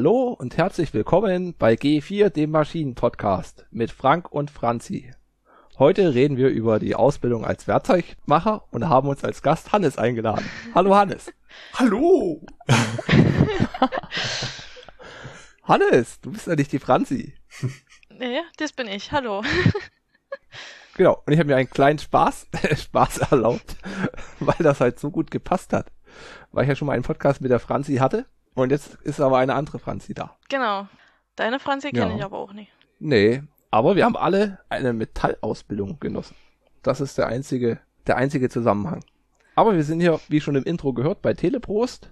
Hallo und herzlich willkommen bei G4, dem Maschinen-Podcast mit Frank und Franzi. Heute reden wir über die Ausbildung als Werkzeugmacher und haben uns als Gast Hannes eingeladen. Hallo Hannes. Hallo. Hannes, du bist ja nicht die Franzi. Ja, das bin ich. Hallo. Genau, und ich habe mir einen kleinen Spaß, Spaß erlaubt, weil das halt so gut gepasst hat. Weil ich ja schon mal einen Podcast mit der Franzi hatte und jetzt ist aber eine andere Franzi da. Genau. Deine Franzi kenne Ja. ich aber auch nicht. Nee, aber wir haben alle eine Metallausbildung genossen. Das ist der einzige, der einzige Zusammenhang. Aber wir sind hier, wie schon im Intro gehört, bei Teleprost.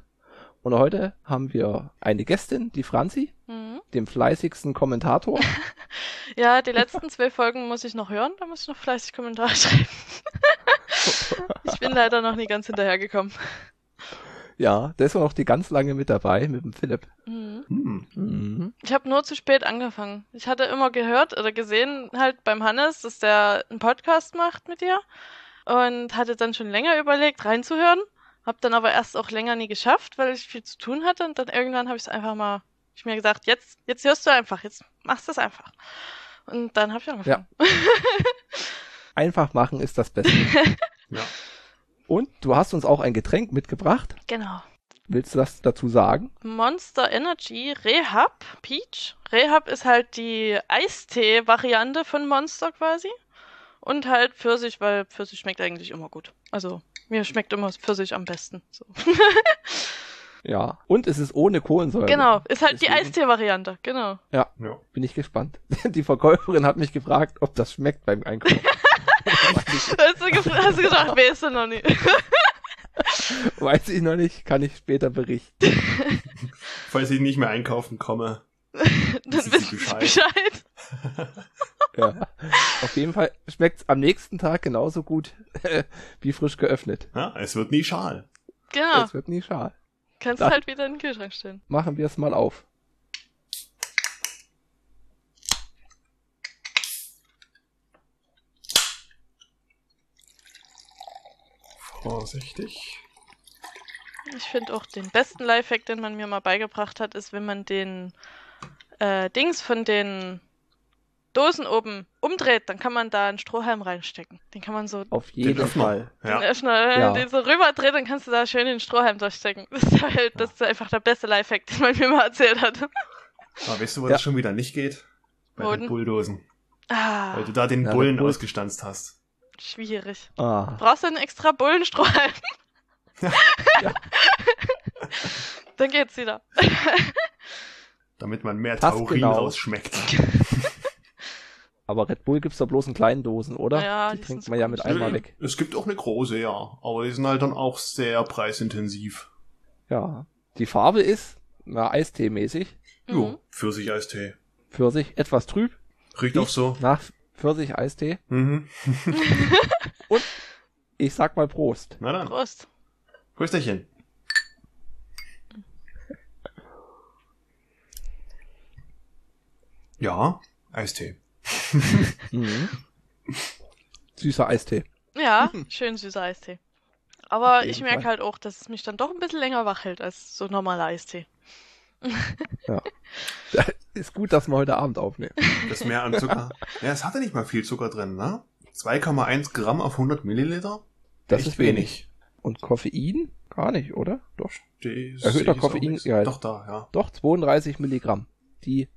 Und heute haben wir eine Gästin, die Franzi, Mhm. dem fleißigsten Kommentator. Ja, die letzten zwei Folgen muss ich noch hören. Da muss ich noch fleißig Kommentare schreiben. ich bin leider noch nie ganz hinterhergekommen. Ja, der ist auch noch die ganz lange mit dabei, mit dem Philipp. Mhm. Hm. Mhm. Ich habe nur zu spät angefangen. Ich hatte immer gehört oder gesehen halt beim Hannes, dass der einen Podcast macht mit dir und hatte dann schon länger überlegt reinzuhören. Hab dann aber erst auch länger nie geschafft, weil ich viel zu tun hatte und dann irgendwann habe ich es einfach mal, ich mir gesagt, jetzt, jetzt hörst du einfach, jetzt machst du es einfach. Und dann habe ich angefangen. Einfach machen ist das Beste. Ja. Und du hast uns auch ein Getränk mitgebracht. Genau. Willst du das dazu sagen? Monster Energy Rehab Peach. Rehab ist halt die Eistee-Variante von Monster quasi. Und halt Pfirsich, weil Pfirsich schmeckt eigentlich immer gut. Also, mir schmeckt immer Pfirsich am besten. So. Ja. Und es ist ohne Kohlensäure. Genau, ist halt die Deswegen- Eistee-Variante, genau. Ja. Bin ich gespannt. Die Verkäuferin hat mich gefragt, ob das schmeckt beim Einkaufen. Hast du, hast du gesagt, weißt du noch nie. Weiß ich noch nicht, kann ich später berichten. Falls ich nicht mehr einkaufen komme. Dann Wissen Sie wisst ihr Bescheid. Bescheid. Ja. Auf jeden Fall schmeckt's am nächsten Tag genauso gut wie frisch geöffnet. Ja, es wird nie schal. Genau, Es wird nie schal. kannst dann- halt wieder in den Kühlschrank stellen. Machen wir es mal auf. Vorsichtig. Ich finde auch den besten Lifehack, den man mir mal beigebracht hat, ist, wenn man den äh, Dings von den Dosen oben umdreht, dann kann man da einen Strohhalm reinstecken. Den kann man so Auf jeden. Fall. den Ja. Öffner, wenn Ja. den so rüberdreht, dann kannst du da schön den Strohhalm durchstecken. Das ist halt, das ist einfach der beste Lifehack, den man mir mal erzählt hat. Aber weißt du, wo Ja. das schon wieder nicht geht? Bei Wo den? Bulldosen. Ah, Weil du da den Ja, Bullen Bull- ausgestanzt hast. Schwierig. Ah, Brauchst du einen extra Bullenstrohhalm? Ja. Dann geht's wieder. Damit man mehr Passt Taurin genau. rausschmeckt. aber Red Bull gibt's doch bloß in kleinen Dosen, oder? Ja, die die trinkt man ja mit einmal weg. Es gibt auch eine große, ja. Aber die sind halt dann auch sehr preisintensiv. Ja. Die Farbe ist, na, Eistee-mäßig. Jo, Mhm. Pfirsich-Eistee. Pfirsich, etwas trüb. Riecht auch so. Nach Pfirsich-Eistee. Mhm. Ich sag mal Prost. Na dann. Prost. Prösterchen. Ja, Eistee. Mhm. Süßer Eistee. Ja, schön süßer Eistee. Aber ich merke halt auch, dass es mich dann doch ein bisschen länger wach hält als so normaler Eistee. Ist gut, dass wir heute Abend aufnehmen. Das mehr an Zucker. Ja, es hatte nicht mal viel Zucker drin, ne? 2,1 Gramm auf 100 Milliliter? Das Echt ist wenig. Und Koffein? Gar nicht, oder? Doch. Das Erhöhter sehe ich auch Koffein- nicht. ja. Doch, da, ja. Doch, 32 Milligramm. Die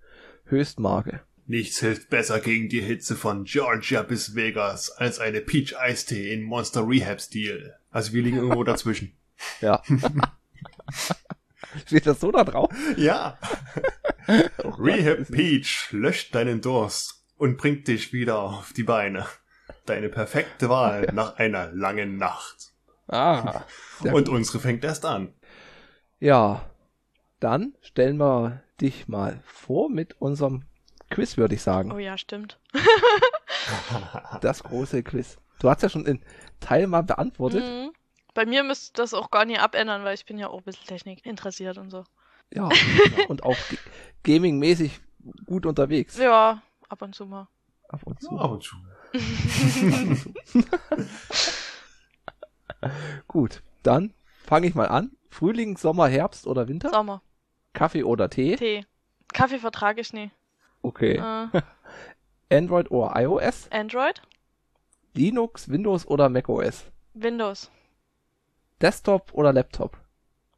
Höchstmarke. Nichts hilft besser gegen die Hitze von Georgia bis Vegas als eine Peach Eistee in Monster Rehab Stil. Also wir liegen irgendwo dazwischen. Ja. Steht das so da drauf? Ja. Oh Rehab Peach löscht deinen Durst und bringt dich wieder auf die Beine. Deine perfekte Wahl nach einer langen Nacht. Ah. Und unsere fängt erst an. Ja. Dann stellen wir dich mal vor mit unserem Quiz, würde ich sagen. Oh ja, stimmt. Das große Quiz. Du hast ja schon in Teil mal beantwortet. Mhm. Bei mir müsste das auch gar nicht abändern, weil ich bin ja auch ein bisschen Technik interessiert und so. Ja. und auch gaming-mäßig gut unterwegs. Ja, ab und zu mal. Ab und Ja, zu. ab und zu. Gut, dann fange ich mal an. Frühling, Sommer, Herbst oder Winter? Sommer. Kaffee oder Tee? Tee. Kaffee vertrage ich nie. Okay. Äh, Android oder iOS? Android? Linux, Windows oder macOS? Windows. Desktop oder Laptop?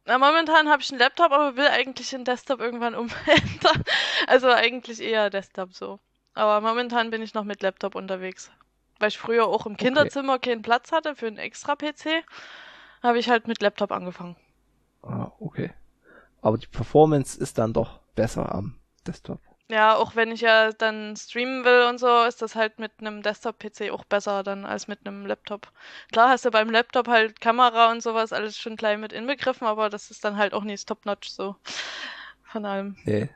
Na, momentan habe ich einen Laptop, aber will eigentlich den Desktop irgendwann umändern. Also eigentlich eher Desktop so. Aber momentan bin ich noch mit Laptop unterwegs. Weil ich früher auch im Kinderzimmer keinen Platz hatte für einen extra PC, habe ich halt mit Laptop angefangen. Ah, okay. Aber die Performance ist dann doch besser am Desktop. Ja, auch wenn ich ja dann streamen will und so, ist das halt mit einem Desktop-PC auch besser dann als mit einem Laptop. Klar hast du beim Laptop halt Kamera und sowas alles schon gleich mit inbegriffen, aber das ist dann halt auch nicht top-notch so. Von allem. Nee.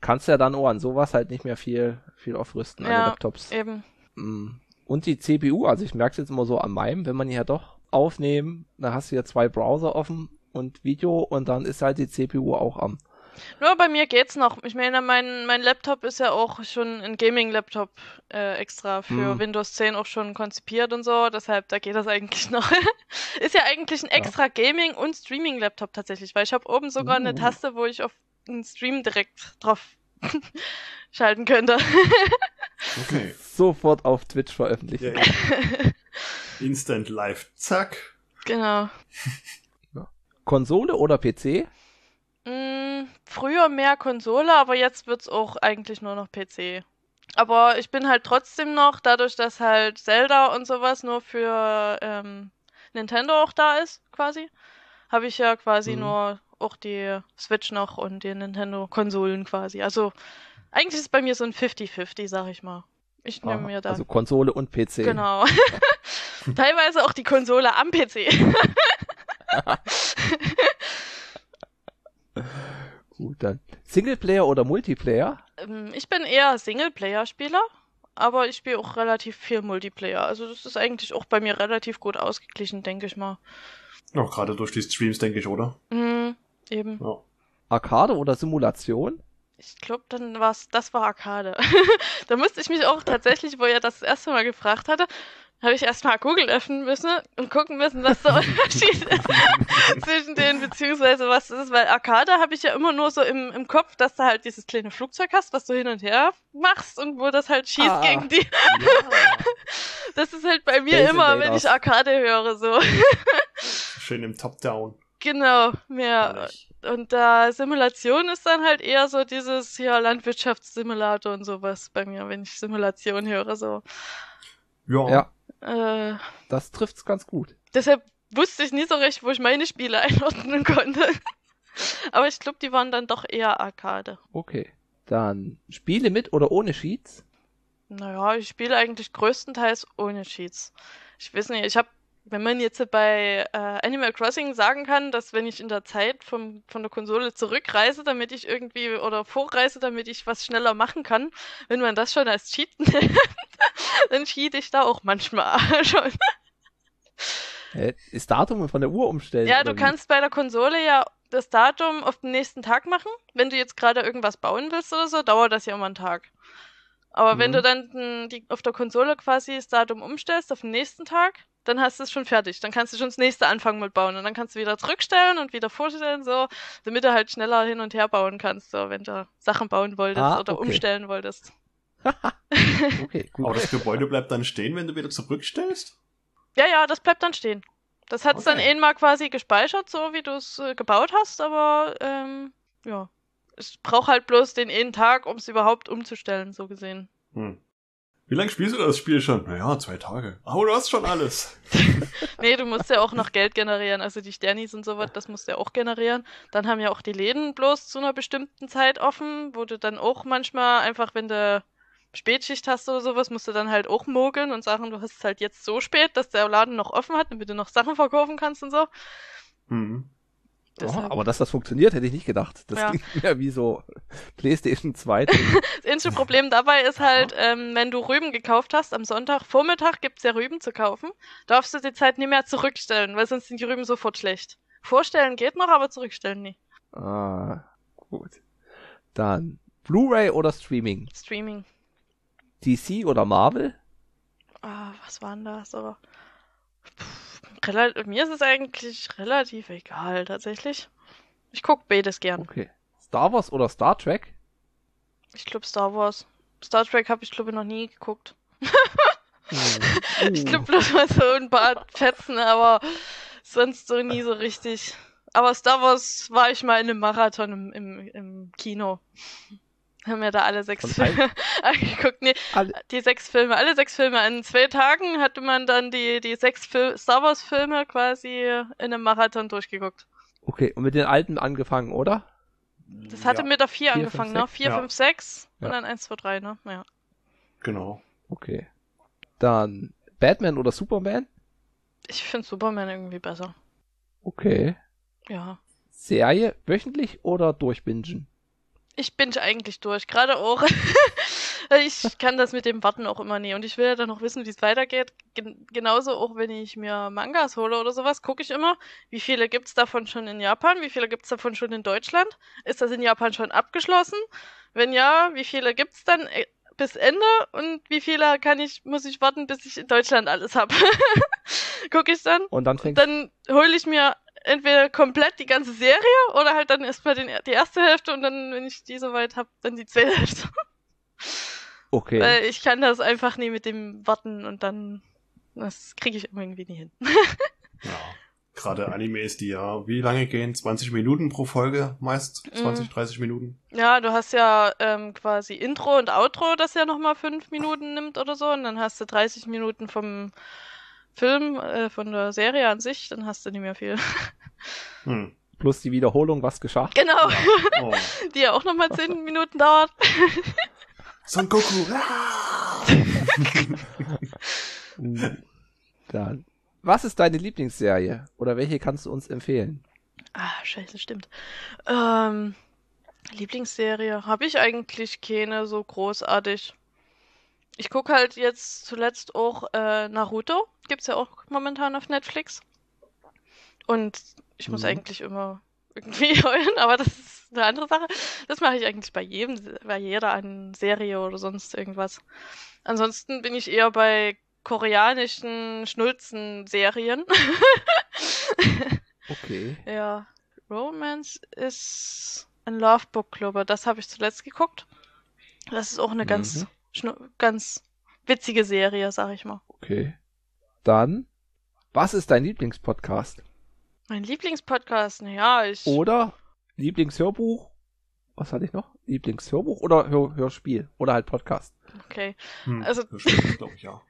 Kannst ja dann auch an sowas halt nicht mehr viel, viel aufrüsten, an Ja, den Laptops. Eben. Mm. Und die CPU, also ich merke es jetzt immer so an meinem, wenn man ja doch aufnehmen, da hast du ja zwei Browser offen und Video und dann ist halt die CPU auch am. Nur bei mir geht's noch. Ich meine, mein, mein Laptop ist ja auch schon ein Gaming-Laptop äh, extra für Hm. Windows 10 auch schon konzipiert und so. Deshalb, da geht das eigentlich noch. ist ja eigentlich ein extra Gaming- und Streaming-Laptop tatsächlich, weil ich habe oben sogar eine Uh. Taste, wo ich auf einen Stream direkt drauf schalten könnte. Okay. Sofort auf Twitch veröffentlichen. Ja, ja. Instant Live. Zack. genau. Konsole oder PC? Mm, früher mehr Konsole, aber jetzt wird's auch eigentlich nur noch PC. Aber ich bin halt trotzdem noch, dadurch, dass halt Zelda und sowas nur für ähm, Nintendo auch da ist, quasi, habe ich ja quasi Mhm. nur auch die Switch noch und die Nintendo-Konsolen quasi. Also eigentlich ist es bei mir so ein 50-50, sag ich mal. Ich nehme mir da. Also Konsole und PC. Genau. Teilweise auch die Konsole am PC. Gut, dann. Singleplayer oder Multiplayer? Ähm, Ich bin eher Singleplayer-Spieler, aber ich spiele auch relativ viel Multiplayer. Also das ist eigentlich auch bei mir relativ gut ausgeglichen, denke ich mal. Auch gerade durch die Streams, denke ich, oder? Mhm, eben. Ja. Arcade oder Simulation? Ich glaube, dann war's, das war Arcade. da musste ich mich auch tatsächlich, wo er das, das erste Mal gefragt hatte, habe ich erstmal Google öffnen müssen und gucken müssen, was der Unterschied ist zwischen denen, beziehungsweise was das ist, weil Arcade habe ich ja immer nur so im, im Kopf, dass du halt dieses kleine Flugzeug hast, was du hin und her machst und wo das halt schießt Ah. gegen die. Das ist halt bei mir Space immer, wenn ich Arcade höre, so. Schön im Top-Down. Genau, mehr. Und da Simulation ist dann halt eher so dieses ja Landwirtschaftssimulator und sowas bei mir, wenn ich Simulation höre, so. Ja. Ja, Äh, das trifft's ganz gut. deshalb wusste ich nie so recht, wo ich meine Spiele einordnen konnte. Aber ich glaube, die waren dann doch eher Arcade. Okay. Dann Spiele mit oder ohne Sheets? Naja, ich spiele eigentlich größtenteils ohne Cheats. Ich weiß nicht, ich habe, wenn man jetzt bei äh, Animal Crossing sagen kann, dass wenn ich in der Zeit vom, von der Konsole zurückreise, damit ich irgendwie, oder vorreise, damit ich was schneller machen kann, wenn man das schon als Cheat nennt, dann cheat ich da auch manchmal schon. Das Datum von der Uhr umstellen? Ja, du wie? kannst bei der Konsole ja das Datum auf den nächsten Tag machen. Wenn du jetzt gerade irgendwas bauen willst oder so, dauert das ja immer einen Tag. Aber wenn Mhm. du dann die, auf der Konsole quasi das Datum umstellst auf den nächsten Tag, dann hast du es schon fertig. Dann kannst du schon das nächste anfangen mit bauen. Und dann kannst du wieder zurückstellen und wieder vorstellen, so, damit du halt schneller hin und her bauen kannst, so, wenn du Sachen bauen wolltest Ah, oder okay. umstellen wolltest. Okay, gut. Aber das Gebäude bleibt dann stehen, wenn du wieder zurückstellst? Ja, ja, das bleibt dann stehen. Das hat's dann Okay. eh mal quasi gespeichert, so wie du es äh, gebaut hast, aber ähm, ja. Es braucht halt bloß den einen Tag, um es überhaupt umzustellen, so gesehen. Hm. Wie lange spielst du das Spiel schon? Naja, zwei Tage. Aber du hast schon alles. Nee, du musst ja auch noch Geld generieren, also die Sternis und sowas, das musst du ja auch generieren. Dann haben ja auch die Läden bloß zu einer bestimmten Zeit offen, wo du dann auch manchmal einfach, wenn du Spätschicht hast oder sowas, musst du dann halt auch mogeln und sagen, du hast es halt jetzt so spät, dass der Laden noch offen hat, damit du noch Sachen verkaufen kannst und so. Oh, aber dass das funktioniert, hätte ich nicht gedacht. Das Ja. klingt mir wie so PlayStation 2. Das einzige Problem dabei ist halt, ähm, wenn du Rüben gekauft hast, am Sonntag Vormittag gibt's ja Rüben zu kaufen, darfst du die Zeit nie mehr zurückstellen, weil sonst sind die Rüben sofort schlecht. Vorstellen geht noch, aber zurückstellen nie. ah, gut. Dann Blu-ray oder Streaming? Streaming. DC oder Marvel? Ah, was war denn das? Aber Pff, rela- mir ist es eigentlich relativ egal, tatsächlich. Ich guck beides gern. Okay. Star Wars oder Star Trek? Ich glaube Star Wars. Star Trek habe ich glaube noch nie geguckt. Hm. Ich glaube bloß mal so ein paar Fetzen, aber sonst so nie so richtig. Aber Star Wars war ich mal in einem Marathon im, im, im Kino. Haben wir da alle sechs Von Filme angeguckt. Nee, Alle, die sechs Filme, alle sechs Filme. In zwei Tagen hatte man dann die, die sechs Fil Star Wars Filme quasi in einem Marathon durchgeguckt. okay, und mit den alten angefangen, oder? Das hatte ja, mit der 4 Vier, angefangen, fünf, ne? sechs? 4, Ja. 5, 6 Ja. und dann 1, 2, 3, ne? Ja. Genau. Okay. Dann Batman oder Superman? Ich finde Superman irgendwie besser. Okay. Ja. Serie wöchentlich oder durchbingen? Ich bin eigentlich durch, gerade auch. ich kann das mit dem Warten auch immer nie. Und ich will ja dann noch wissen, wie es weitergeht. Gen genauso auch, wenn ich mir Mangas hole oder sowas, gucke ich immer, wie viele gibt's davon schon in Japan, wie viele gibt's davon schon in Deutschland. Ist das in Japan schon abgeschlossen? Wenn ja, wie viele gibt's dann äh, bis Ende? Und wie viele kann ich, muss ich warten, bis ich in Deutschland alles hab? gucke ich dann. Und dann Dann hole ich mir entweder komplett die ganze Serie oder halt dann erstmal den, die erste Hälfte und dann, wenn ich die soweit habe, dann die zweite Hälfte. Okay. Weil ich kann das einfach nie mit dem Warten und dann, das kriege ich irgendwie nie hin. Ja. Gerade Animes, die ja, wie lange gehen? 20 Minuten pro Folge meist? 20, 30 Minuten? Ja, du hast ja ähm, quasi Intro und Outro, das ja nochmal fünf Minuten nimmt oder so und dann hast du 30 Minuten vom Film, äh, von der Serie an sich, dann hast du nicht mehr viel. Hm. Plus die Wiederholung, was geschah. genau, Oh. die ja auch nochmal zehn Minuten dauert. Son Goku! Dann. Was ist deine Lieblingsserie? Oder welche kannst du uns empfehlen? Ah, scheiße, stimmt. Ähm, Lieblingsserie habe ich eigentlich keine so großartig. Ich gucke halt jetzt zuletzt auch äh, Naruto. Gibt's ja auch momentan auf Netflix. Und ich muss Mhm. eigentlich immer irgendwie heulen, aber das ist eine andere Sache. Das mache ich eigentlich bei jedem, bei jeder an Serie oder sonst irgendwas. Ansonsten bin ich eher bei koreanischen Schnulzen-Serien. Okay. Ja, Romance ist ein Love Book Club. Das habe ich zuletzt geguckt. Das ist auch eine ganz, Mhm. schnu- ganz witzige Serie, sag ich mal. Okay. Dann. Was ist dein Lieblingspodcast? Mein Lieblingspodcast, naja, ich. Oder Lieblingshörbuch? Was hatte ich noch? Lieblingshörbuch oder Hör Hörspiel? Oder halt Podcast? Okay. Hm. Also- Das stimmt, glaube ich, ja.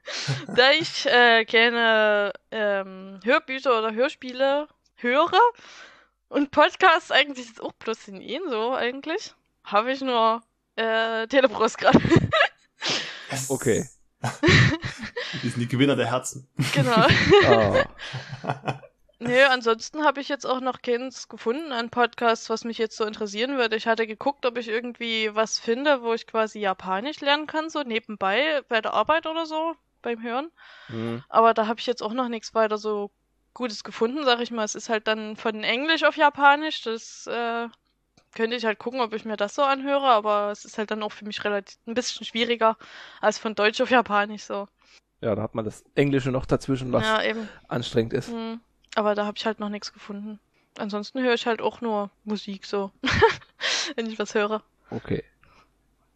Da ich äh, gerne ähm, Hörbücher oder Hörspiele höre und Podcasts eigentlich ist auch bloß in ihnen so eigentlich, habe ich nur äh, Teleprost gerade. Okay. Die sind die Gewinner der Herzen. genau. Ah, Nö, ansonsten habe ich jetzt auch noch keins gefunden an Podcasts, was mich jetzt so interessieren würde. Ich hatte geguckt, ob ich irgendwie was finde, wo ich quasi Japanisch lernen kann, so nebenbei bei der Arbeit oder so, beim Hören. hm. Aber da habe ich jetzt auch noch nichts weiter so Gutes gefunden, sag ich mal. Es ist halt dann von Englisch auf Japanisch. Das äh, könnte ich halt gucken, ob ich mir das so anhöre, aber es ist halt dann auch für mich relativ ein bisschen schwieriger als von Deutsch auf Japanisch so. Ja, da hat man das Englische noch dazwischen, was Ja, eben. anstrengend ist. Hm. Aber da habe ich halt noch nichts gefunden. Ansonsten höre ich halt auch nur Musik so, wenn ich was höre. Okay.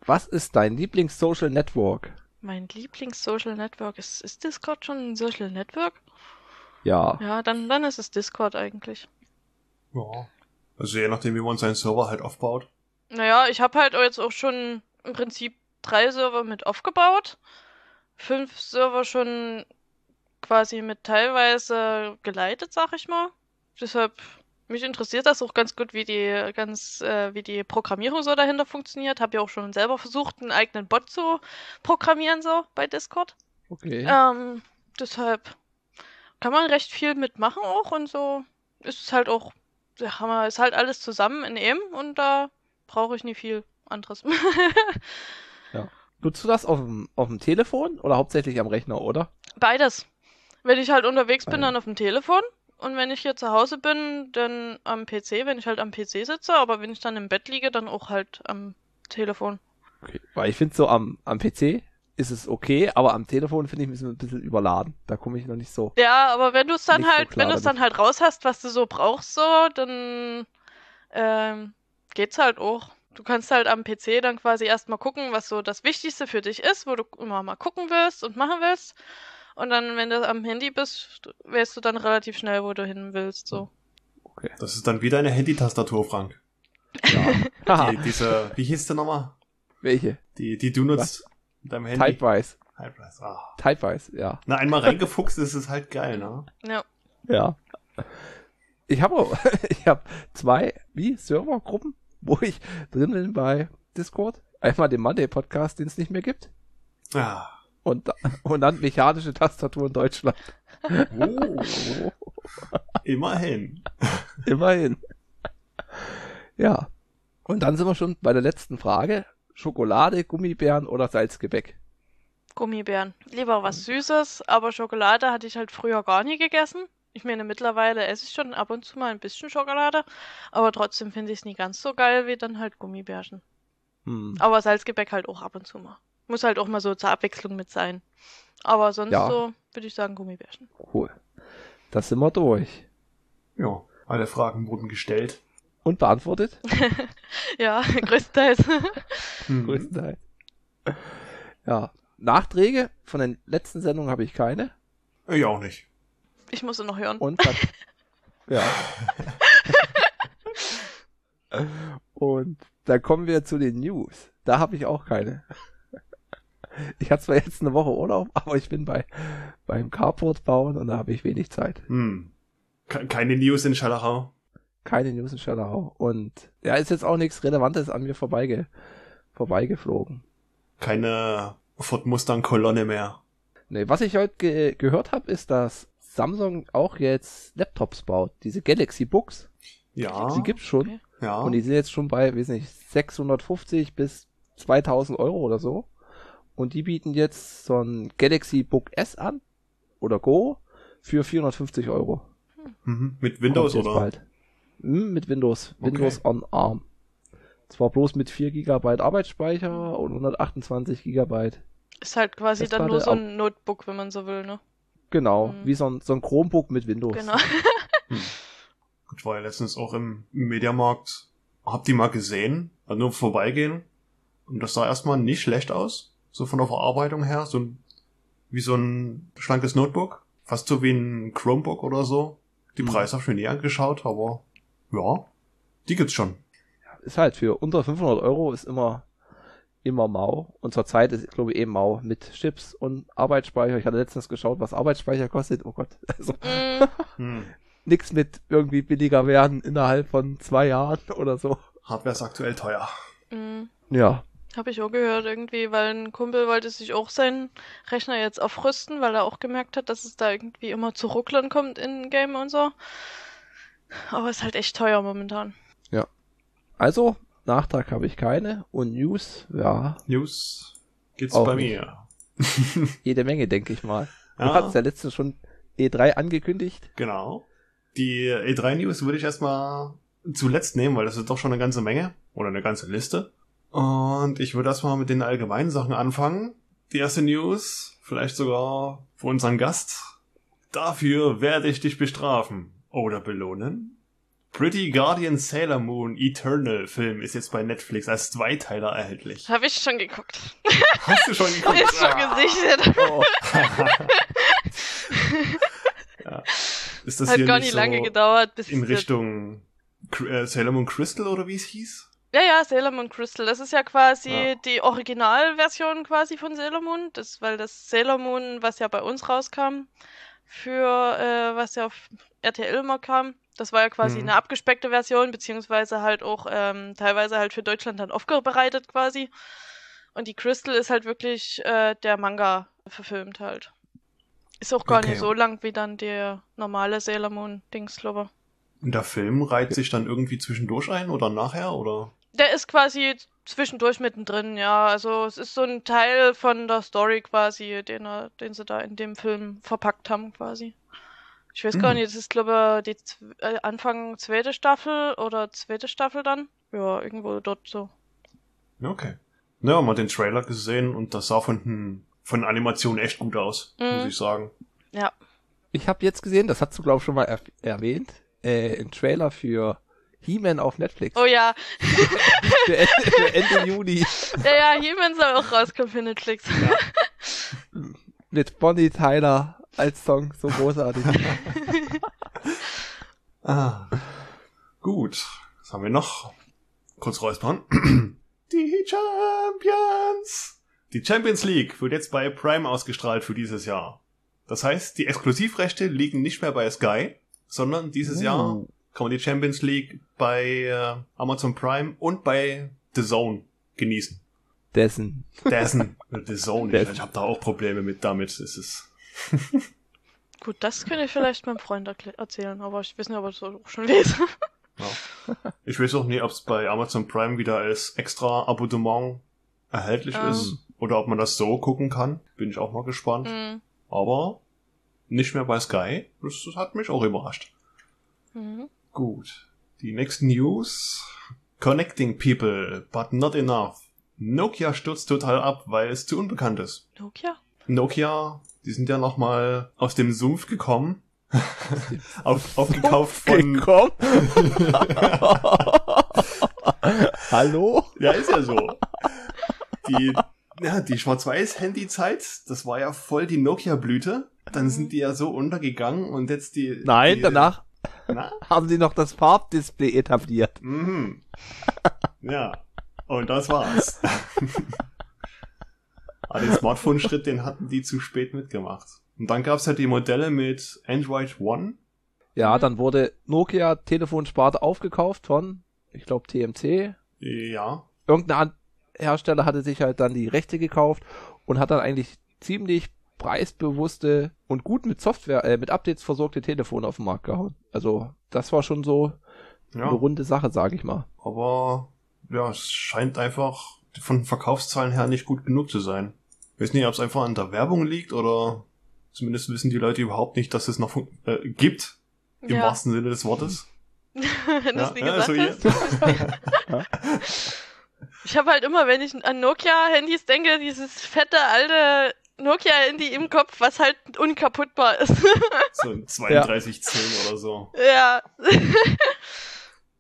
Was ist dein Lieblings-Social Network? Mein Lieblings-Social Network ist, ist Discord schon ein Social Network? Ja. Ja, dann, dann ist es Discord eigentlich. Ja. Also je nachdem, wie man seinen Server halt aufbaut. Naja, ich habe halt jetzt auch schon im Prinzip drei Server mit aufgebaut. Fünf Server schon quasi mit teilweise geleitet, sag ich mal. Deshalb, mich interessiert das auch ganz gut, wie die ganz, äh, wie die Programmierung so dahinter funktioniert. Hab ja auch schon selber versucht, einen eigenen Bot zu programmieren, so bei Discord. Okay. Ähm, deshalb kann man recht viel mitmachen auch und so ist es halt auch, ja, haben wir- ist halt alles zusammen in einem und da brauche ich nie viel anderes. Nutzt du das auf dem, auf dem Telefon oder hauptsächlich am Rechner, oder? Beides. Wenn ich halt unterwegs bin, dann auf dem Telefon. Und wenn ich hier zu Hause bin, dann am PC, wenn ich halt am PC sitze. Aber wenn ich dann im Bett liege, dann auch halt am Telefon. Okay. Weil ich finde so am, am PC ist es okay, aber am Telefon finde ich mich so ein bisschen überladen. Da komme ich noch nicht so. Ja, aber wenn du es dann so halt, klar wenn du es dann halt raus hast, was du so brauchst, so, dann ähm, geht's halt auch. Du kannst halt am PC dann quasi erstmal gucken, was so das Wichtigste für dich ist, wo du immer mal gucken willst und machen willst. Und dann, wenn du am Handy bist, weißt du dann relativ schnell, wo du hin willst. So. Okay. Das ist dann wieder eine Handy-Tastatur, Frank. Haha. Die, diese, wie hieß der nochmal? Welche? Die, die du nutzt deinem Handy. Typewise. Typewise. Ah. Typewise, ja. Na, einmal reingefuchst ist es halt geil, ne? Ja. Ja. Ich habe auch- ich habe zwei wie Servergruppen, wo ich drin bin bei Discord. Einmal den Monday Podcast, den es nicht mehr gibt, Ah. und und dann mechanische Tastatur in Deutschland. Oh, immerhin. Immerhin. Ja. Und dann sind wir schon bei der letzten Frage. Schokolade, Gummibären oder Salzgebäck? Gummibären. Lieber was Süßes, aber Schokolade hatte ich halt früher gar nie gegessen. Ich meine, mittlerweile esse ich schon ab und zu mal ein bisschen Schokolade, aber trotzdem finde ich es nie ganz so geil wie dann halt Gummibärchen. Hm. Aber Salzgebäck halt auch ab und zu mal. Muss halt auch mal so zur Abwechslung mit sein. Aber sonst Ja. so würde ich sagen Gummibärchen. Cool. Das sind wir durch. Ja, alle Fragen wurden gestellt. Und beantwortet? Ja, größtenteils. Mhm. Größtenteils. Ja. Nachträge von den letzten Sendungen habe ich keine. Ich auch nicht. Ich muss noch hören. Und dann, ja. Und dann kommen wir zu den News. Da habe ich auch keine. Ich hatte zwar jetzt eine Woche Urlaub, aber ich bin bei beim Carport bauen und da habe ich wenig Zeit. Hm. Ke- Keine News in Schallerau. Keine News in Schallerau. Und ja, ist jetzt auch nichts Relevantes an mir vorbeige, vorbeigeflogen. Keine Ford Mustang Kolonne mehr. Nee, was ich heute ge gehört habe, ist, dass Samsung auch jetzt Laptops baut. Diese Galaxy Books, Ja. die gibt's schon. Okay. Ja. Und die sind jetzt schon bei, weiß nicht, 650 bis 2000 Euro oder so. Und die bieten jetzt so ein Galaxy Book S an oder Go für 450 Euro. mhm. Mit Windows oder? Bald. Hm, mit Windows. Okay. Windows on ARM. Zwar bloß mit 4 GB Arbeitsspeicher und 128 GB. Ist halt quasi dann nur so ein Notebook, wenn man so will, ne? Genau, Mhm. wie so ein, so ein Chromebook mit Windows. Genau. Ich war ja letztens auch im Mediamarkt. Hab die mal gesehen. Also nur vorbeigehen. Und das sah erstmal nicht schlecht aus. So von der Verarbeitung her. So ein, wie so ein schlankes Notebook. Fast so wie ein Chromebook oder so. Die Mhm. Preise habe ich mir nie angeschaut, aber ja, die gibt's schon. Ist halt für unter 500 Euro ist immer, immer mau. Und zurzeit ist, glaube ich, eh mau mit Chips und Arbeitsspeicher. Ich hatte letztens geschaut, was Arbeitsspeicher kostet. Oh Gott. Also, Mm, nix mit irgendwie billiger werden innerhalb von zwei Jahren oder so. Hardware ist aktuell teuer. mm. Ja. Habe ich auch gehört irgendwie, weil ein Kumpel wollte sich auch seinen Rechner jetzt aufrüsten, weil er auch gemerkt hat, dass es da irgendwie immer zu Rucklern kommt in Game und so. Aber ist halt echt teuer momentan. Also, Nachtrag habe ich keine. Und News, ja, News gibt's bei mir. jede Menge, denke ich mal. Du Ja. hattest ja letztens schon E3 angekündigt. Genau. Die E3 News würde ich erstmal zuletzt nehmen, weil das ist doch schon eine ganze Menge oder eine ganze Liste. Und ich würde erstmal mit den allgemeinen Sachen anfangen. Die erste News, vielleicht sogar für unseren Gast. Dafür werde ich dich bestrafen oder belohnen. Pretty Guardian Sailor Moon Eternal Film ist jetzt bei Netflix als Zweiteiler erhältlich. Habe ich schon geguckt. Hast du schon geguckt? Ist schon gesichtet. Oh, ja. Ist das Hat hier gar nicht nicht so lange gedauert, bis in Richtung äh, Sailor Moon Crystal oder wie es hieß? Ja, ja, Sailor Moon Crystal. Das ist ja quasi Ja. die Originalversion quasi von Sailor Moon. Das, weil das Sailor Moon, was ja bei uns rauskam, für äh, was ja auf RTL immer kam, das war ja quasi Mhm. eine abgespeckte Version, beziehungsweise halt auch ähm, teilweise halt für Deutschland dann aufbereitet quasi. Und die Crystal ist halt wirklich äh, der Manga verfilmt halt. Ist auch gar Okay. nicht so lang wie dann der normale Sailor Moon Dings, glaube ich. Und der Film reiht sich dann irgendwie zwischendurch ein oder nachher oder? Der ist quasi zwischendurch mittendrin, ja. Also es ist so ein Teil von der Story quasi, den, er, den sie da in dem Film verpackt haben quasi. Ich weiß gar Hm. nicht, das ist glaube ich die zw- äh, Anfang zweite Staffel oder zweite Staffel dann. Ja, irgendwo dort so. Okay. Ja, haben wir den Trailer gesehen und das sah von, den- von der Animation echt gut aus, Mhm. muss ich sagen. Ja. ich habe jetzt gesehen, das hast du, glaube ich, schon mal erf- erwähnt, äh, ein Trailer für He-Man auf Netflix. Oh ja. für, Ende, für Ende Juni. Ja, ja, He-Man soll auch rauskommen für Netflix. Mit Bonnie Tyler als Song. So großartig. Ah. Gut. Was haben wir noch? Kurz räuspern. Die Champions! Die Champions League wird jetzt bei Prime ausgestrahlt für dieses Jahr. Das heißt, die Exklusivrechte liegen nicht mehr bei Sky, sondern dieses Oh. Jahr kann man die Champions League bei äh, Amazon Prime und bei The Zone genießen. Dessen. Dessen, The Zone. Dessen. Ich, ich habe da auch Probleme mit damit. Es ist Gut, das könnte ich vielleicht meinem Freund erzählen, aber ich weiß nicht, ob er das auch schon lese. Ja. Ich weiß auch nicht, ob es bei Amazon Prime wieder als extra Abonnement erhältlich Ähm. ist oder ob man das so gucken kann. Bin ich auch mal gespannt. Mhm. Aber nicht mehr bei Sky. Das, das hat mich auch überrascht. Mhm. Gut. Die nächsten News. Connecting people, but not enough. Nokia stürzt total ab, weil es zu unbekannt ist. Nokia? Nokia, die sind ja nochmal aus dem Sumpf gekommen. Auf, aufgekauft von, Gekommen. Hallo? Ja, ist ja so. Die, ja, die Schwarz-Weiß-Handy-Zeit, das war ja voll die Nokia-Blüte. Dann sind die ja so untergegangen und jetzt die. Nein, die, danach Na? haben sie noch das Farbdisplay etabliert. Mhm. Ja. Und das war's. Aber den Smartphone-Schritt, den hatten die zu spät mitgemacht. Und dann gab's ja die Modelle mit Android One. Ja, Mhm. dann wurde Nokia Telefonsparte aufgekauft von, ich glaube, TMC. Ja. Irgendein Hersteller hatte sich halt dann die Rechte gekauft und hat dann eigentlich ziemlich preisbewusste und gut mit Software, äh, mit Updates versorgte Telefone auf den Markt gehauen. Also, das war schon so Ja. eine runde Sache, sag ich mal. Aber ja, es scheint einfach von den Verkaufszahlen her nicht gut genug zu sein. Ich weiß nicht, ob es einfach an der Werbung liegt oder zumindest wissen die Leute überhaupt nicht, dass es noch äh, gibt, im Ja, wahrsten Sinne des Wortes. wenn du nie ja, gesagt so hast. Ich habe halt immer, wenn ich an Nokia-Handys denke, dieses fette alte Nokia-Handy im Kopf, was halt unkaputtbar ist. so ein 3210 oder so. ja.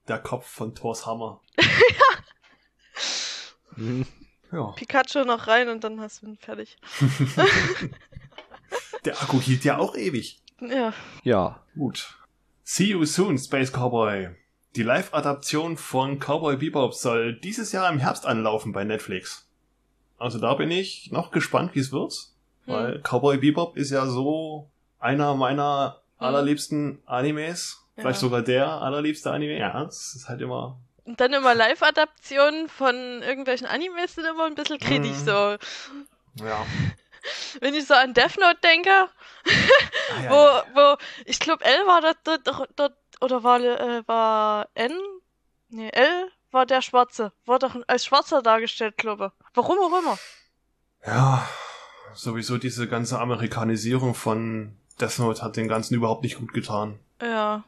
Der Kopf von Thors Hammer. Mhm. Ja. Pikachu noch rein und dann hast du ihn fertig. Der Akku hielt ja auch ewig. Ja. Ja. Gut. See you soon, Space Cowboy. Die Live-Adaption von Cowboy Bebop soll dieses Jahr im Herbst anlaufen bei Netflix. Also da bin ich noch gespannt, wie es wird. Hm. Weil Cowboy Bebop ist ja so einer meiner Hm. allerliebsten Animes. Vielleicht Ja. sogar der allerliebste Anime. Ja, es ist halt immer. Und dann immer Live-Adaptionen von irgendwelchen Animes sind immer ein bisschen kritisch Mhm. so. Ja. Wenn ich so an Death Note denke, Ah, ja, wo, wo, ich glaube L war dort, dort, dort, dort oder war, äh, war N? Nee, L war der Schwarze. War doch als Schwarzer dargestellt, glaube ich. Warum auch immer. ja, sowieso diese ganze Amerikanisierung von Death Note hat den Ganzen überhaupt nicht gut getan. Ja.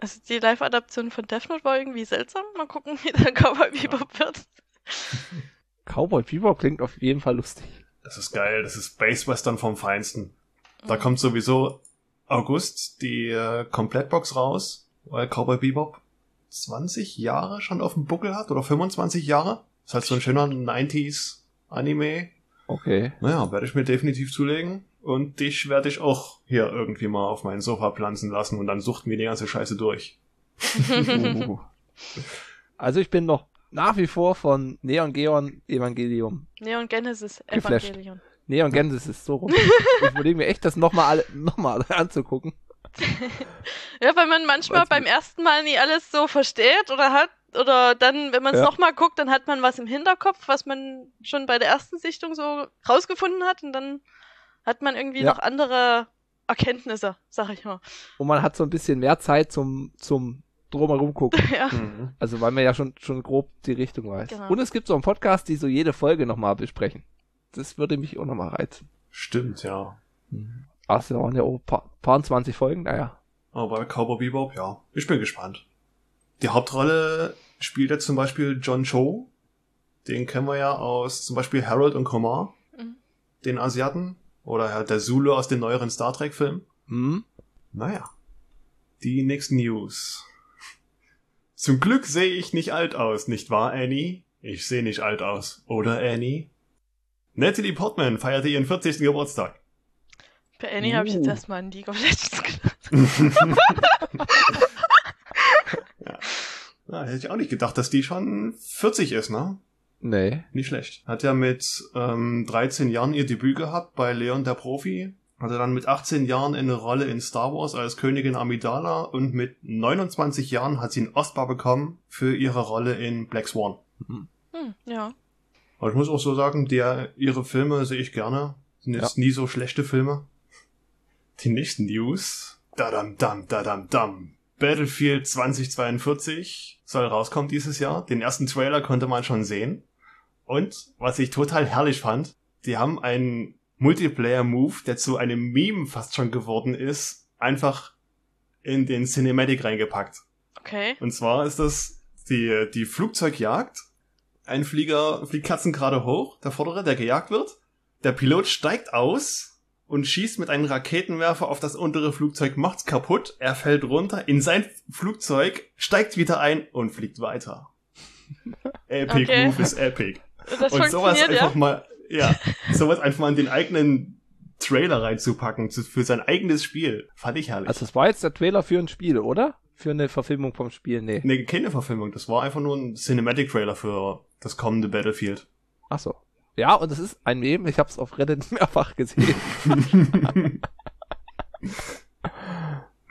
Also die Live-Adaption von Death Note war irgendwie seltsam. Mal gucken, wie der Cowboy Bebop wird. Cowboy Bebop klingt auf jeden Fall lustig. Das ist geil, das ist Space Western vom Feinsten. Da Mhm. kommt sowieso August die äh, Komplettbox raus, weil Cowboy Bebop 20 Jahre schon auf dem Buckel hat oder 25 Jahre. Das ist halt so ein schöner 90s Anime. Okay. Naja, werde ich mir definitiv zulegen. Und dich werde ich auch hier irgendwie mal auf mein Sofa pflanzen lassen und dann suchten wir die ganze Scheiße durch. Uh. Also ich bin noch nach wie vor von Neon Geon Evangelium. Neon Genesis Geflasht. Evangelion. Neon Genesis ist so rum. ich überlege mir echt, das nochmal noch mal anzugucken. Ja, weil man manchmal beim mir- ersten Mal nie alles so versteht oder hat. Oder dann, wenn man es Ja. nochmal guckt, dann hat man was im Hinterkopf, was man schon bei der ersten Sichtung so rausgefunden hat. Und dann hat man irgendwie Ja. noch andere Erkenntnisse, sag ich mal. Und man hat so ein bisschen mehr Zeit zum, zum drumherum gucken. ja. Mhm. Also weil man ja schon, schon grob die Richtung weiß. Genau. Und es gibt so einen Podcast, die so jede Folge nochmal besprechen. Das würde mich auch nochmal reizen. Stimmt, ja. Ach, es waren ja auch ein paar, paar 20 Folgen, naja. Aber bei Cowboy Bebop, ja. Ich bin gespannt. Die Hauptrolle spielt jetzt zum Beispiel John Cho. Den kennen wir ja aus zum Beispiel Harold und Kumar, Mhm. den Asiaten. Oder halt der Zulu aus den neueren Star Trek-Filmen. Hm? Naja. Die nächsten News. Zum Glück sehe ich nicht alt aus, nicht wahr, Annie? Ich sehe nicht alt aus, oder Annie? Natalie Portman feierte ihren 40. Geburtstag. Bei Annie habe ich jetzt Uh. erstmal an League of Legends gedacht. Ja, hätte ich auch nicht gedacht, dass die schon 40 ist, ne? Nee. Nicht schlecht. Hat ja mit ähm, 13 Jahren ihr Debüt gehabt bei Leon der Profi. Hatte dann mit 18 Jahren eine Rolle in Star Wars als Königin Amidala und mit 29 Jahren hat sie einen Oscar bekommen für ihre Rolle in Black Swan. Hm, ja. Aber ich muss auch so sagen, der, ihre Filme sehe ich gerne. Sind jetzt nie so schlechte Filme. Die nächsten News. Dadam dam, dadam dam. Battlefield 2042 soll rauskommen dieses Jahr. Den ersten Trailer konnte man schon sehen. Und was ich total herrlich fand, die haben einen Multiplayer-Move, der zu einem Meme fast schon geworden ist, einfach in den Cinematic reingepackt. Okay. Und zwar ist das die, die Flugzeugjagd. Ein Flieger fliegt Katzen gerade hoch, der vordere, der gejagt wird. Der Pilot steigt aus und schießt mit einem Raketenwerfer auf das untere Flugzeug, macht's kaputt, er fällt runter in sein Flugzeug, steigt wieder ein und fliegt weiter. Epic Okay. Move ist epic. Das und sowas funktioniert, einfach ja? mal, ja, sowas einfach mal in den eigenen Trailer reinzupacken, zu, für sein eigenes Spiel. Fand ich herrlich. Also das war jetzt der Trailer für ein Spiel, oder? Für eine Verfilmung vom Spiel, nee. Nee, keine Verfilmung. Das war einfach nur ein Cinematic-Trailer für das kommende Battlefield. Ach so. Ja, und es ist ein Meme, ich habe es auf Reddit mehrfach gesehen.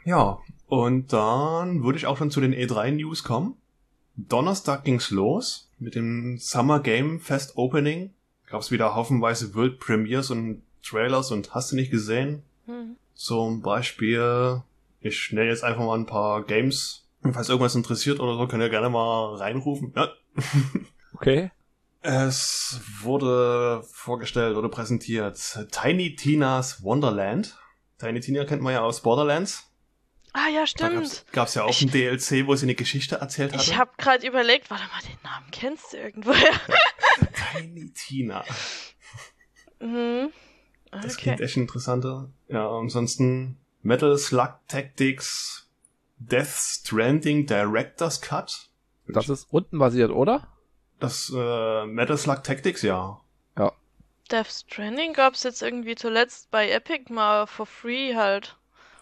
Ja, und dann würde ich auch schon zu den E3-News kommen. Donnerstag ging's los mit dem Summer Game Fest Opening. Gab's wieder haufenweise World Premiers und Trailers und hast du nicht gesehen? Hm. Zum Beispiel, ich nenne jetzt einfach mal ein paar Games. Falls irgendwas interessiert oder so, könnt ihr gerne mal reinrufen. Ja, Okay. Es wurde vorgestellt oder präsentiert Tiny Tina's Wonderland. Tiny Tina kennt man ja aus Borderlands. Ah ja, Da stimmt. gab's, gab's ja auch Ich- ein DLC, wo sie eine Geschichte erzählt hatte. Ich habe gerade überlegt, warte mal, den Namen kennst du irgendwoher? Tiny Tina. mhm. Das Okay. klingt echt interessanter. Ja, ansonsten Metal Slug Tactics Death Stranding Director's Cut. Das ist rundenbasiert, oder? Das äh, Metal Slug Tactics, ja. Death Stranding gab's jetzt irgendwie zuletzt bei Epic mal for free halt.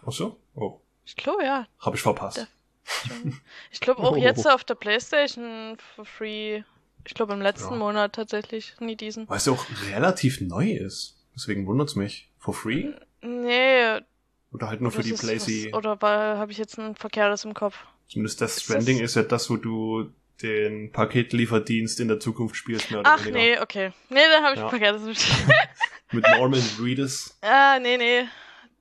Ach so? Oh, Ich glaube ja. hab ich verpasst. Death. Ich glaube auch Oh. jetzt auf der Playstation for free. Ich glaube im letzten Ja. Monat tatsächlich, nie diesen. Weil es ja auch relativ neu ist. Deswegen wundert's mich. For free? Nee, Oder halt nur für die ist Playsee? was- Oder habe ich jetzt ein verkehrtes im Kopf? Zumindest Death ist Stranding das- ist ja das, wo du den Paketlieferdienst in der Zukunft spielst, mehr oder Ach weniger. nee, okay. Nee, dann habe ich Ja. ein verkehrtes im Kopf. Mit Norman Reedus. ah, nee, nee.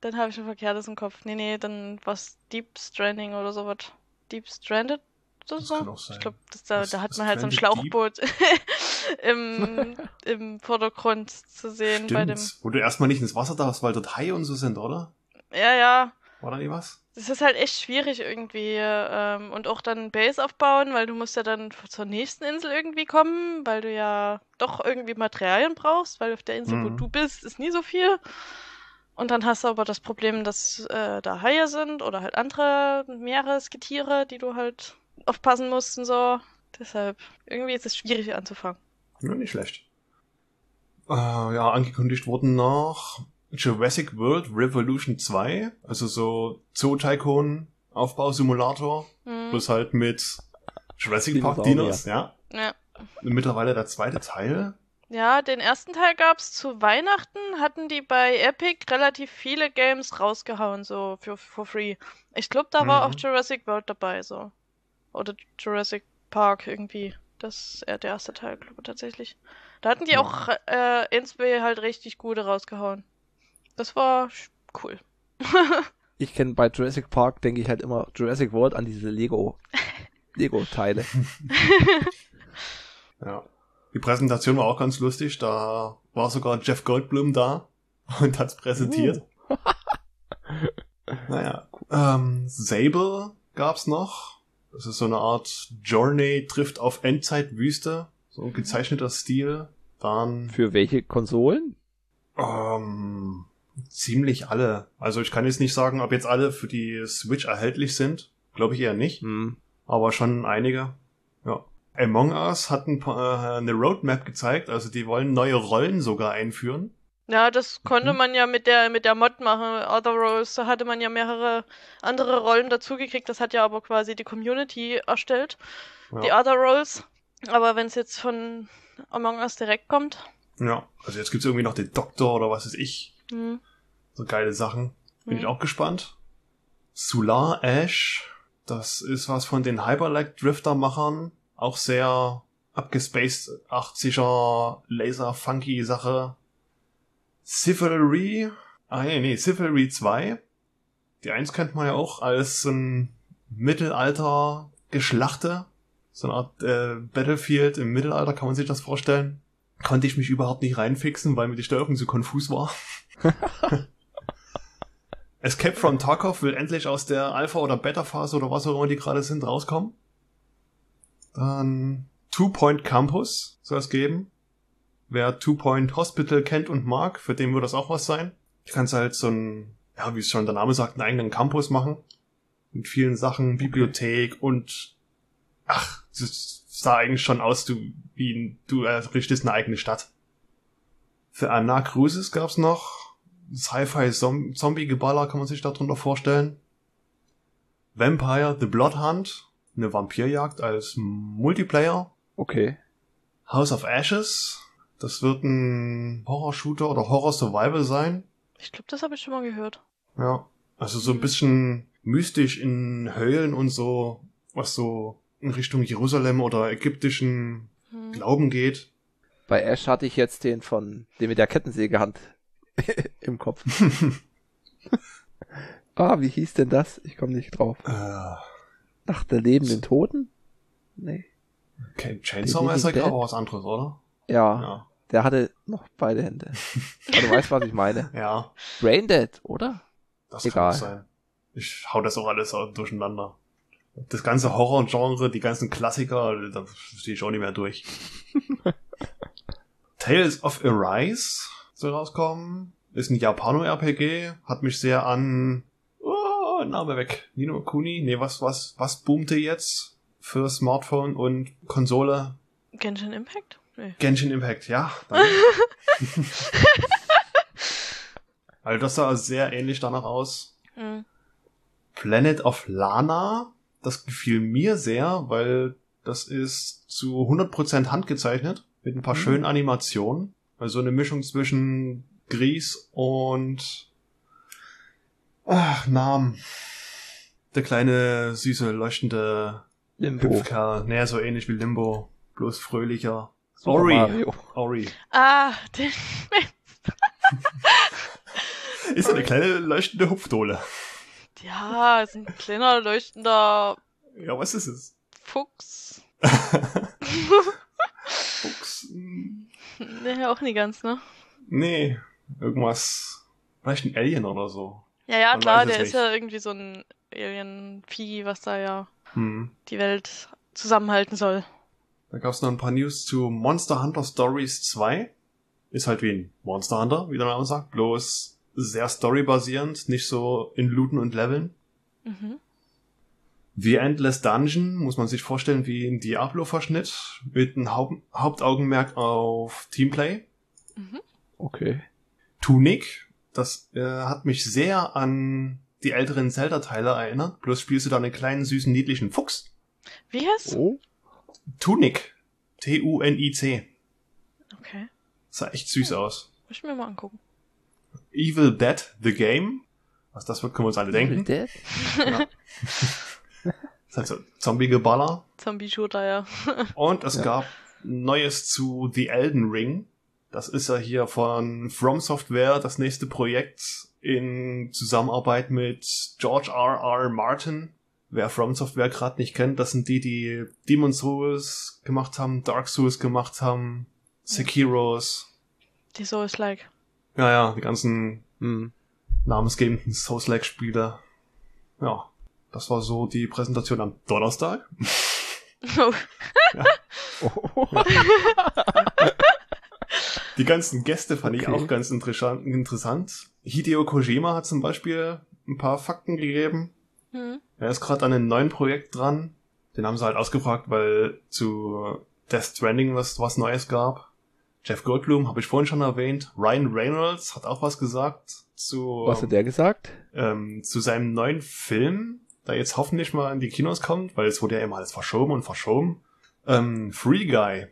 Dann habe ich ein verkehrtes im Kopf. Nee, nee, dann was Deep Stranding oder sowas. Deep Stranded? Das so? kann auch sein. Ich glaube, da, da hat man halt so ein? Schlauchboot im, im Vordergrund zu sehen bei dem. Stimmt. Wo du erstmal nicht ins Wasser darfst, weil dort Haie und so sind, oder? Ja, ja. War da nie was? Das ist halt echt schwierig irgendwie. Ähm, und auch dann Base aufbauen, weil du musst ja dann zur nächsten Insel irgendwie kommen, weil du ja doch irgendwie Materialien brauchst, weil auf der Insel, wo Mhm. du bist, ist nie so viel. Und dann hast du aber das Problem, dass äh, da Haie sind oder halt andere Meeresgetiere, die du halt aufpassen musst und so. Deshalb, irgendwie ist es schwierig anzufangen. Ja, nicht schlecht. Äh, ja, angekündigt wurden noch Jurassic World Revolution 2, also so Zoo-Tycoon Aufbausimulator, Hm. bloß halt mit Jurassic Park. Dinos, ja. Ja. Mittlerweile der zweite Teil. Ja, den ersten Teil gab's zu Weihnachten, hatten die bei Epic relativ viele Games rausgehauen, so für for free. Ich glaube, da war Mhm. auch Jurassic World dabei, so. Oder Jurassic Park irgendwie. Das ist eher der erste Teil, glaube ich, tatsächlich. Da hatten die Ja. auch äh, Insby halt richtig gute rausgehauen. Das war cool. Ich kenne bei Jurassic Park, denke ich halt immer Jurassic World an diese Lego, Lego-Teile. Ja. Die Präsentation war auch ganz lustig, da war sogar Jeff Goldblum da und hat's präsentiert. Naja. Ähm, Sable gab's noch. Das ist so eine Art Journey trifft auf Endzeitwüste. So ein gezeichneter Stil. Dann Für welche Konsolen? ähm, ziemlich alle. Also ich kann jetzt nicht sagen, ob jetzt alle für die Switch erhältlich sind. Glaube ich eher nicht. Hm. aber schon einige. Ja. Among Us hat ein paar, äh, eine Roadmap gezeigt, also die wollen neue Rollen sogar einführen. Ja, das konnte Mhm. man ja mit der mit der Mod machen. Other Roles, da hatte man ja mehrere andere Rollen dazugekriegt. Das hat ja aber quasi die Community erstellt, Ja. die Other Roles. Aber wenn es jetzt von Among Us direkt kommt, Ja, also jetzt gibt's irgendwie noch den Doktor oder was weiß ich. hm, So geile Sachen. Bin hm. ich auch gespannt. Solar Ash, das ist was von den Hyperlight Drifter Machern. Auch sehr abgespaced, 80er Laser Funky Sache. Civilry, ah nee, nee, Civilry 2. Die 1 kennt man ja auch als so ein Mittelalter Geschlachte. So eine Art äh, Battlefield im Mittelalter, kann man sich das vorstellen. Konnte ich mich überhaupt nicht reinfixen, weil mir die Steuerung so konfus war. Escape from Tarkov will endlich aus der Alpha- oder Beta-Phase oder was auch immer die gerade sind, rauskommen. Dann Two Point Campus soll es geben. Wer Two Point Hospital kennt und mag, für den wird das auch was sein. Ich kann halt so ein, ja, wie es schon der Name sagt, einen eigenen Campus machen. Mit vielen Sachen, Bibliothek und ach, das sah eigentlich schon aus, du, wie du errichtest eine eigene Stadt. Für Anna Cruises gab's noch Sci-Fi-Zombie-Geballer, kann man sich darunter vorstellen. Vampire The Blood Hunt, eine Vampirjagd als Multiplayer. Okay. House of Ashes, das wird ein Horror-Shooter oder Horror-Survival sein. ich glaube, das habe ich schon mal gehört. Ja, also so ein bisschen mystisch in Höhlen und so, was so in Richtung Jerusalem oder ägyptischen Hm. Glauben geht. Bei Ash hatte ich jetzt den von, den mit der Kettensägehand im Kopf. ah, wie hieß denn das? Ich komme nicht drauf. äh, Nach der lebenden Toten? Nee. okay, Chainsaw Massacre, aber was anderes, oder? Ja, Ja. der hatte noch beide Hände. Aber du weißt, was ich meine. Ja, Braindead, oder? das Egal. kann auch sein. Ich hau das auch alles durcheinander. Das ganze Horror-Genre, die ganzen Klassiker, da stehe ich auch nicht mehr durch. Tales of Arise soll rauskommen. Ist ein Japano-RPG. Hat mich sehr an... Oh, Name weg. Nino Kuni? Nee, was, was, was boomte jetzt für Smartphone und Konsole? Genshin Impact? Nee. Genshin Impact, ja. also das sah sehr ähnlich danach aus. Hm. Planet of Lana, das gefiel mir sehr, weil das ist zu 100% handgezeichnet mit ein paar Mhm. schönen Animationen. Also eine Mischung zwischen Gries und ach, Namen. Der kleine, süße, leuchtende Limbo. Hüpfkerl. Naja, so ähnlich wie Limbo. Bloß fröhlicher. Super Ori. Mario. Ori. Ah, den, Ist eine kleine leuchtende Hupfdohle. ja, ist ein kleiner leuchtender Ja, was ist es? Fuchs. Fuchs. nee, auch nie ganz, ne? Nee, irgendwas. Vielleicht ein Alien oder so. Ja, ja, Man klar, es der ist nicht. ja irgendwie so ein Alien-Vieh, was da ja Hm. die Welt zusammenhalten soll. Da gab's noch ein paar News zu Monster Hunter Stories 2. Ist halt wie ein Monster Hunter, wie der Name sagt. Bloß sehr storybasierend, nicht so in Looten und Leveln. Mhm. The Endless Dungeon muss man sich vorstellen wie ein Diablo-Verschnitt mit einem Haupt Hauptaugenmerk auf Teamplay. Mhm. Okay. Tunic, das äh, hat mich sehr an die älteren Zelda-Teile erinnert. Bloß spielst du da einen kleinen, süßen, niedlichen Fuchs. Wie heißt? Oh. Tunic. T-U-N-I-C. Okay. Sah echt süß aus. Muss ich mir mal angucken. Evil Dead, The Game. Was das wird, können wir uns alle denken. Dead? Ja. Das so Zombie-Geballer. Zombie-Shooter, ja. Und es Ja. gab Neues zu The Elden Ring. Das ist ja hier von From Software das nächste Projekt in Zusammenarbeit mit George R. R. Martin. Wer From Software gerade nicht kennt, das sind die, die Demon's Souls gemacht haben, Dark Souls gemacht haben, Sekiros. Die Souls-like. Ja, ja, die ganzen Hm. namensgebenden Souls-like-Spiele. Ja, das war so die Präsentation am Donnerstag. Oh. Oh. Die ganzen Gäste fand ich Okay. auch ganz interessant, interessant. Hideo Kojima hat zum Beispiel ein paar Fakten gegeben. Hm. Er ist gerade an einem neuen Projekt dran. Den haben sie halt ausgefragt, weil zu Death Stranding was, was Neues gab. Jeff Goldblum habe ich vorhin schon erwähnt. Ryan Reynolds hat auch was gesagt zu, Was hat der gesagt? ähm, zu seinem neuen Film, der jetzt hoffentlich mal in die Kinos kommt, weil es wurde ja immer alles verschoben und verschoben. Ähm, Free Guy.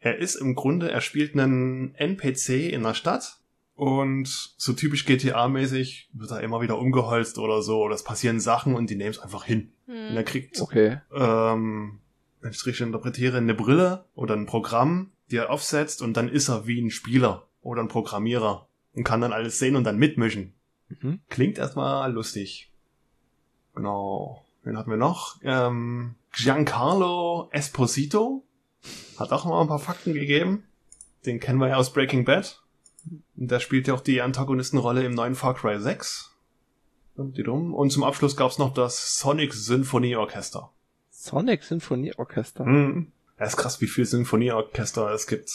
Er ist im Grunde, er spielt einen NPC in der Stadt und so typisch GTA-mäßig wird er immer wieder umgeholzt oder so oder es passieren Sachen und die nehmen es einfach hin. Und er Hm. kriegt Okay. ähm, wenn ich es richtig interpretiere, eine Brille oder ein Programm, die er aufsetzt und dann ist er wie ein Spieler oder ein Programmierer und kann dann alles sehen und dann mitmischen. Mhm. Klingt erstmal lustig. Genau. Wen hatten wir noch? Ähm, Giancarlo Esposito hat auch mal ein paar Fakten gegeben. Den kennen wir ja aus Breaking Bad. Und der spielt ja auch die Antagonistenrolle im neuen Far Cry 6. Und zum Abschluss gab's noch das Sonic Symphonieorchester. Sonic Sinfonieorchester. Mhm. Ja, ist krass, wie viel Symphonieorchester es gibt.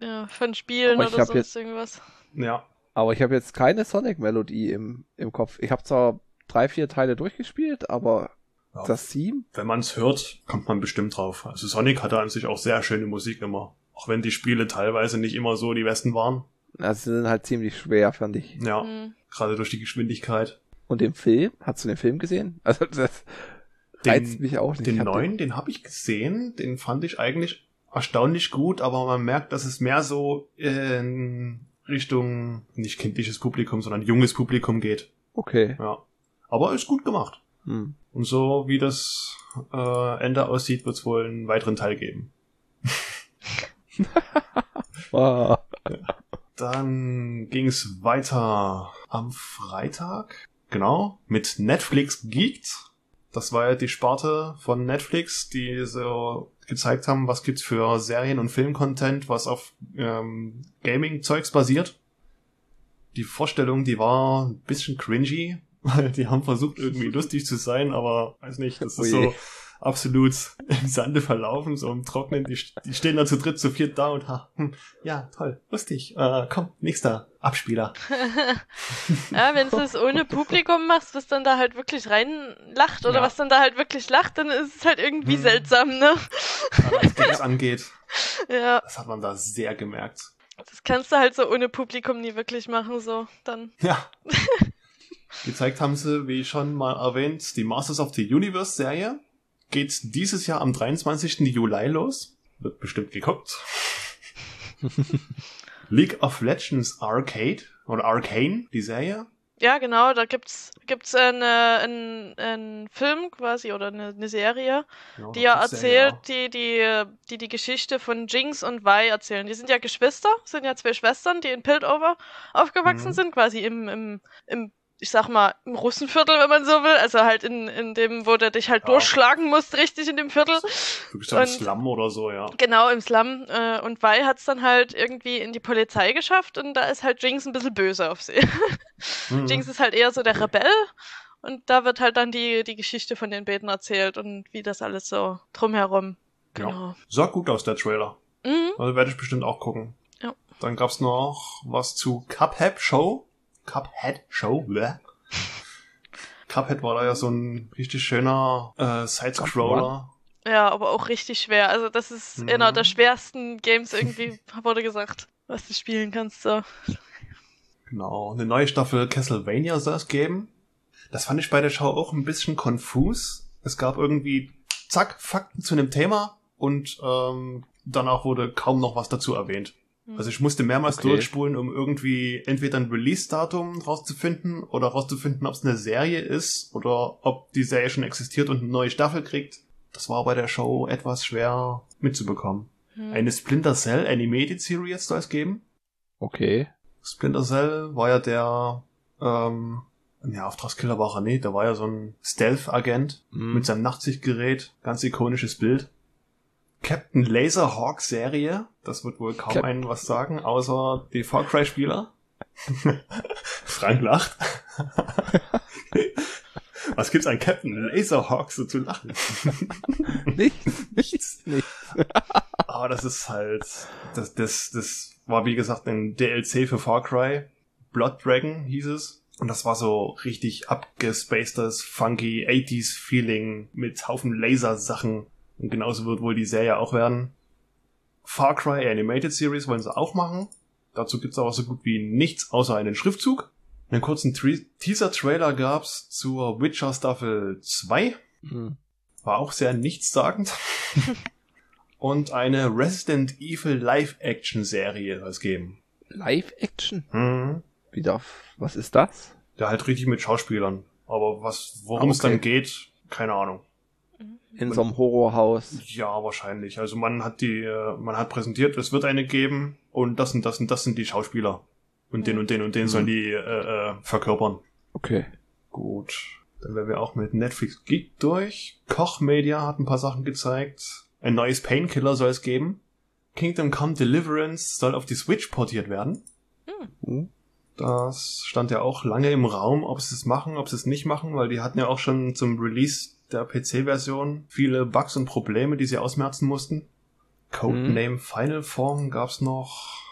Ja, von Spielen oder sonst jetzt- irgendwas. Ja. Aber ich habe jetzt keine Sonic-Melodie im, im Kopf. Ich habe zwar drei, vier Teile durchgespielt, aber Ja. das Theme? Wenn man es hört, kommt man bestimmt drauf. Also Sonic hatte an sich auch sehr schöne Musik immer. Auch wenn die Spiele teilweise nicht immer so die besten waren. Also sie sind halt ziemlich schwer, fand ich. Ja, Hm. gerade durch die Geschwindigkeit. Und den Film? Hast du den Film gesehen? Also das reizt mich auch nicht. Den neuen, den habe ich gesehen. Den fand ich eigentlich erstaunlich gut, aber man merkt, dass es mehr so in Richtung nicht kindliches Publikum, sondern junges Publikum geht. Okay. Ja. Aber ist gut gemacht. Hm. Und so wie das äh, Ende aussieht, wird es wohl einen weiteren Teil geben. Ah. Dann ging es weiter am Freitag, genau, mit Netflix Geeked. Das war ja die Sparte von Netflix, die so gezeigt haben, was gibt's für Serien- und Filmcontent, was auf ähm, Gaming-Zeugs basiert. Die Vorstellung, die war ein bisschen cringy, weil die haben versucht, irgendwie lustig zu sein, aber weiß nicht, das ist Oh je. so absolut im Sande verlaufen, so im Trocknen. Die, die stehen da zu dritt, zu viert da und ha, hm, ja, toll, lustig. Äh, komm, nächster Abspieler. Ja, wenn du es ohne Publikum machst, was dann da halt wirklich reinlacht oder Ja. was dann da halt wirklich lacht, dann ist es halt irgendwie Hm. seltsam, ne? Aber was Games angeht, Ja, das hat man da sehr gemerkt. das kannst du halt so ohne Publikum nie wirklich machen, so. Dann. Ja. Gezeigt haben sie, wie schon mal erwähnt, die Masters of the Universe Serie. Geht dieses Jahr am 23. Juli los. Wird bestimmt geguckt. League of Legends Arcade oder Arcane, die Serie. Ja, genau, da gibt's, gibt's eine, einen, einen Film quasi oder eine, eine Serie, Ja, die ja gibt's Serie, erzählt, die, die, die die Geschichte von Jinx und Vi erzählen. Die sind ja Geschwister, sind ja zwei Schwestern, die in Piltover aufgewachsen Mhm. sind, quasi im, im, im, ich sag mal, im Russenviertel, wenn man so will. Also halt in, in dem, wo du dich halt Ja. durchschlagen musst, richtig in dem Viertel. Wirklich und- Slum oder so, ja. Genau, im Slum. Äh, und Vi hat's dann halt irgendwie in die Polizei geschafft und da ist halt Jinx ein bisschen böse auf sie. Mhm. Jinx ist halt eher so der Rebell und da wird halt dann die, die Geschichte von den Beten erzählt und wie das alles so drumherum. Ja. Genau. Sah gut aus, der Trailer. Mhm. Also werde ich bestimmt auch gucken. Ja. Dann gab's noch was zu Cuphead Show. Cuphead Show, bleh. Cuphead war da ja so ein richtig schöner äh, Sidescroller. Ja, aber auch richtig schwer. Also das ist Mhm. einer der schwersten Games irgendwie, wurde gesagt, was du spielen kannst. So. Genau. Eine neue Staffel Castlevania soll es geben. Das fand ich bei der Show auch ein bisschen konfus. Es gab irgendwie, zack, Fakten zu einem Thema und ähm, danach wurde kaum noch was dazu erwähnt. Also ich musste mehrmals Okay. durchspulen, um irgendwie entweder ein Release-Datum rauszufinden oder rauszufinden, ob es eine Serie ist oder ob die Serie schon existiert und eine neue Staffel kriegt. Das war bei der Show etwas schwer mitzubekommen. Mhm. Eine Splinter Cell Animated Series soll es geben. Okay. Splinter Cell war ja der, ähm, ja, Auftragskiller war er nicht, der war ja so ein Stealth-Agent Hm. mit seinem Nachtsichtgerät, ganz ikonisches Bild. Captain Laserhawk Serie, das wird wohl kaum Cap- einen was sagen, außer die Far Cry Spieler. Frank lacht. was gibt's an Captain Laserhawk so zu lachen? Nichts. Nichts. Nichts. Aber das ist halt, das, das, das war wie gesagt ein DLC für Far Cry. Blood Dragon hieß es. Und das war so richtig abgespacedes, funky 80s Feeling mit Haufen Lasersachen. Und genauso wird wohl die Serie auch werden. Far Cry Animated Series wollen sie auch machen. Dazu gibt's aber so gut wie nichts außer einen Schriftzug. Einen kurzen Teaser-Trailer gab's zur Witcher Staffel 2. Hm. War auch sehr nichtssagend. Und eine Resident Evil Live-Action-Serie soll es geben. Live-Action? Hm. Wie darf, was ist das? Ja, halt richtig mit Schauspielern. Aber was, worum Ah, es dann okay. geht, keine Ahnung. In so einem Horrorhaus. Ja, wahrscheinlich. Also man hat die, äh, man hat präsentiert, es wird eine geben und das und das und das sind die Schauspieler. Und den und den und den sollen die äh, äh, verkörpern. Okay. Gut. Dann wären wir auch mit Netflix Geek durch. Koch Media hat ein paar Sachen gezeigt. Ein neues Painkiller soll es geben. Kingdom Come Deliverance soll auf die Switch portiert werden. Hm. Das stand ja auch lange im Raum, ob sie es machen, ob sie es nicht machen, weil die hatten ja auch schon zum Release der PC-Version viele Bugs und Probleme, die sie ausmerzen mussten. Codename Final Form gab's noch.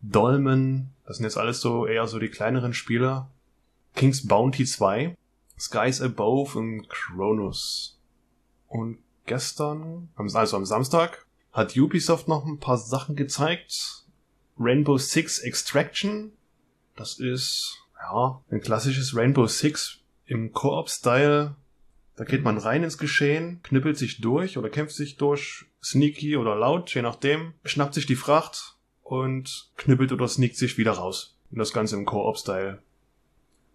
Dolmen, das sind jetzt alles so eher so die kleineren Spiele. King's Bounty 2, Skies Above und Chronos. Und gestern, also am Samstag, hat Ubisoft noch ein paar Sachen gezeigt. Rainbow Six Extraction, das ist, ja, ein klassisches Rainbow Six im Koop-Style. Da geht man rein ins Geschehen, knüppelt sich durch oder kämpft sich durch, sneaky oder laut, je nachdem, schnappt sich die Fracht und knüppelt oder sneakt sich wieder raus. Und das Ganze im Koop-Style.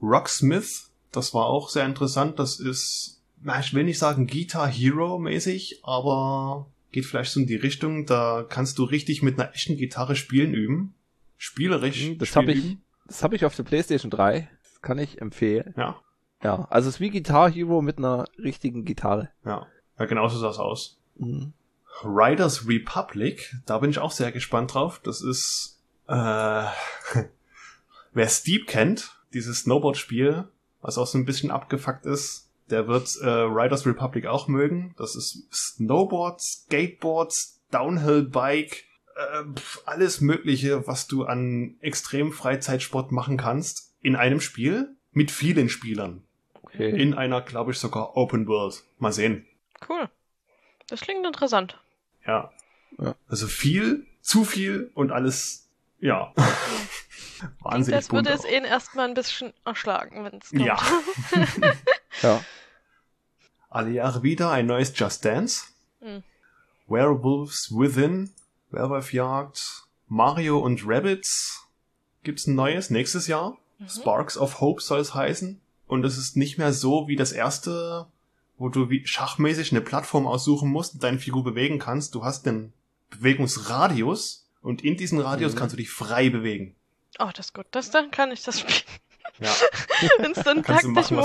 Rocksmith, das war auch sehr interessant. Das ist, na, ich will nicht sagen Guitar Hero mäßig, aber geht vielleicht so in die Richtung. Da kannst du richtig mit einer echten Gitarre spielen üben. Spielerisch. Hm, Das habe ich, das habe ich auf der PlayStation 3. Das kann ich empfehlen. Ja, Ja, also es ist wie Guitar Hero mit einer richtigen Gitarre. ja. Ja, genauso sah es aus. Mhm. Riders Republic, da bin ich auch sehr gespannt drauf. Das ist, äh, wer Steep kennt, dieses Snowboard-Spiel, was auch so ein bisschen abgefuckt ist, der wird äh, Riders Republic auch mögen. Das ist Snowboard, Skateboards, Downhill-Bike, äh, alles Mögliche, was du an extrem Freizeitsport machen kannst, in einem Spiel mit vielen Spielern. Okay. In einer, glaube ich, sogar Open World. Mal sehen. Cool. Das klingt interessant. Ja. Ja. Also viel, zu viel und alles, ja. Klingt, Wahnsinnig als würde es ihn erstmal ein bisschen erschlagen, wenn es kommt. Ja. ja. Alle Jahre wieder ein neues Just Dance. Hm. Werewolves Within. Werwolfjagd. Mario und Rabbits. Gibt's ein neues nächstes Jahr. Mhm. Sparks of Hope soll es heißen. Und es ist nicht mehr so wie das erste, wo du wie schachmäßig eine Plattform aussuchen musst und deine Figur bewegen kannst. Du hast einen Bewegungsradius und in diesem Radius Mhm. kannst du dich frei bewegen. Oh, das ist gut. Das dann kann ich das spielen. Ja. Wenn es dann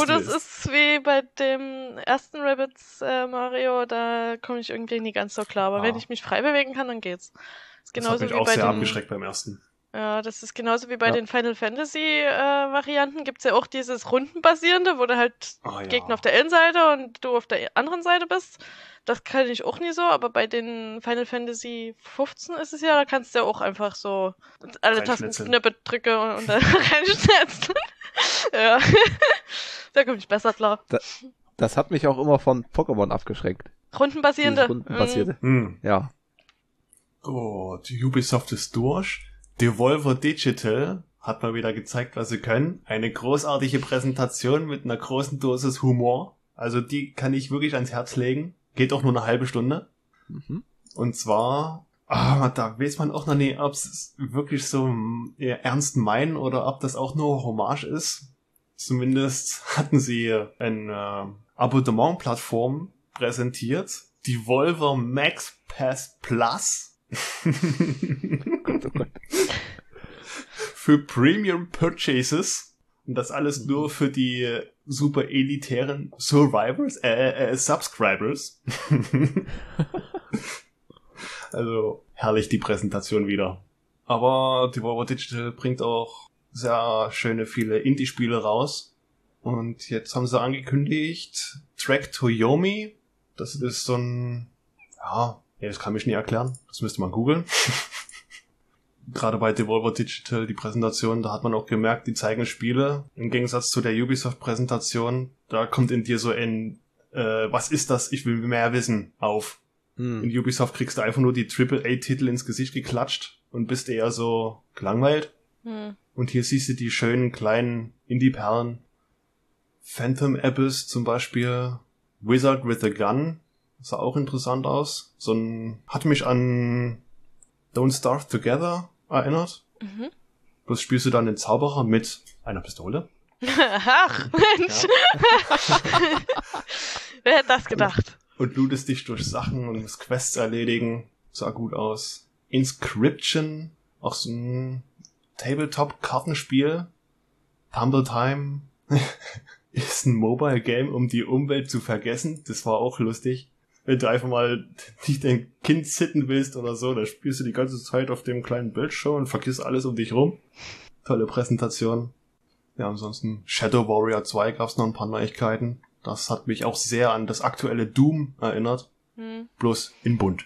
willst. ist, wie bei dem ersten Rabbits äh, Mario, da komme ich irgendwie nie ganz so klar. Aber Ah. wenn ich mich frei bewegen kann, dann geht's. Das ist Das hat genauso mich wie auch bei sehr den, abgeschreckt beim ersten. Ja, das ist genauso wie bei Ja. den Final Fantasy äh, Varianten. Gibt's ja auch dieses rundenbasierende, wo du halt Ah, ja. Gegner auf der einen Seite und du auf der anderen Seite bist. Das kann ich auch nie so, aber bei den Final Fantasy 15 ist es ja, da kannst du ja auch einfach so alle. Tastenknöpfe drücke und, und dann reinschnitzeln. ja. da komme ich besser klar. Das hat mich auch immer von Pokémon abgeschreckt. Rundenbasierende. Dieses rundenbasierte. Hm. Ja. Oh, die Ubisoft ist durch. Devolver Digital hat mal wieder gezeigt, was sie können. Eine großartige Präsentation mit einer großen Dosis Humor. Also die kann ich wirklich ans Herz legen. Geht auch nur eine halbe Stunde. Mhm. Und zwar, ah, da weiß man auch noch nicht, ob es wirklich so mm, ernst meinen oder ob das auch nur Hommage ist. Zumindest hatten sie eine äh, Abonnement-Plattform präsentiert. Devolver Max Pass Plus. Für Premium Purchases. Und das alles nur für die äh, super elitären Survivors, äh, äh, Subscribers. also herrlich die Präsentation wieder. Aber Devolver Digital bringt auch sehr schöne viele Indie-Spiele raus. Und jetzt haben sie angekündigt Track to Yomi. Das ist so ein, ja, ja, das kann ich nie erklären. Das müsste man googeln. Gerade bei Devolver Digital die Präsentation, da hat man auch gemerkt, die zeigen Spiele. Im Gegensatz zu der Ubisoft-Präsentation, da kommt in dir so ein, äh, was ist das? Ich will mehr wissen auf. Hm. In Ubisoft kriegst du einfach nur die AAA-Titel ins Gesicht geklatscht und bist eher so gelangweilt. Hm. Und hier siehst du die schönen kleinen Indie-Perlen. Phantom Abyss zum Beispiel. Wizard with a Gun. Sah auch interessant aus. So ein, hat mich an Don't Starve Together erinnert. Mhm. Bloß spielst du dann den Zauberer mit einer Pistole. Ach, Mensch. Wer hätte das gedacht? Und lootest dich durch Sachen und musst Quests erledigen. Sah gut aus. Inscription. Auch so ein Tabletop-Kartenspiel. Tumble Time. ist ein Mobile Game, um die Umwelt zu vergessen. Das war auch lustig. Wenn du einfach mal nicht dein Kind sitten willst oder so, dann spielst du die ganze Zeit auf dem kleinen Bildschirm und vergisst alles um dich rum. Tolle Präsentation. Ja, ansonsten Shadow Warrior 2 gab's noch ein paar Neuigkeiten. Das hat mich auch sehr an das aktuelle Doom erinnert. Hm. Bloß in bunt.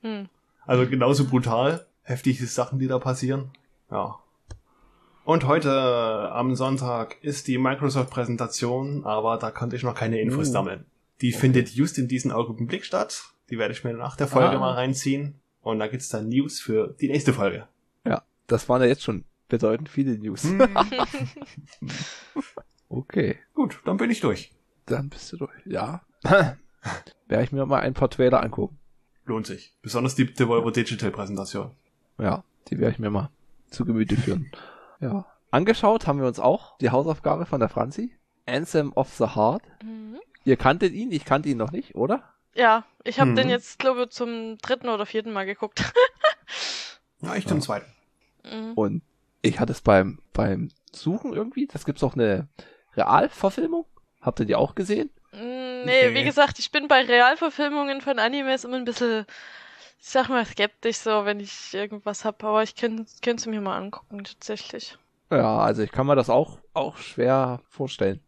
Hm. Also genauso brutal. Heftige Sachen, die da passieren. Ja. Und heute am Sonntag ist die Microsoft-Präsentation, aber da konnte ich noch keine Infos Uh. sammeln. Die findet just in diesem Augenblick statt. Die werde ich mir nach der Folge Ah. mal reinziehen. Und da gibt's dann News für die nächste Folge. Ja, das waren ja jetzt schon bedeutend viele News. Hm. Okay, Gut, dann bin ich durch. dann bist du durch. Ja. Werde ich mir mal ein paar Trailer angucken. Lohnt sich. Besonders die Devolver Digital Präsentation. Ja, die werde ich mir mal zu Gemüte führen. Ja. Angeschaut haben wir uns auch die Hausaufgabe von der Franzi. Anthem of the Heart. Mhm. Ihr kanntet ihn, ich kannte ihn noch nicht, oder? Ja, ich habe Mhm. den jetzt, glaube ich, zum dritten oder vierten Mal geguckt. Ja, ich zum zweiten. Mhm. Und ich hatte es beim, beim Suchen irgendwie, das gibt's auch eine Realverfilmung. Habt ihr die auch gesehen? Mm, Nee, Nee. wie gesagt, ich bin bei Realverfilmungen von Animes immer ein bisschen, ich sag mal, skeptisch so, wenn ich irgendwas hab, aber ich könnte es mir mal angucken, tatsächlich. Ja, also ich kann mir das auch, auch schwer vorstellen.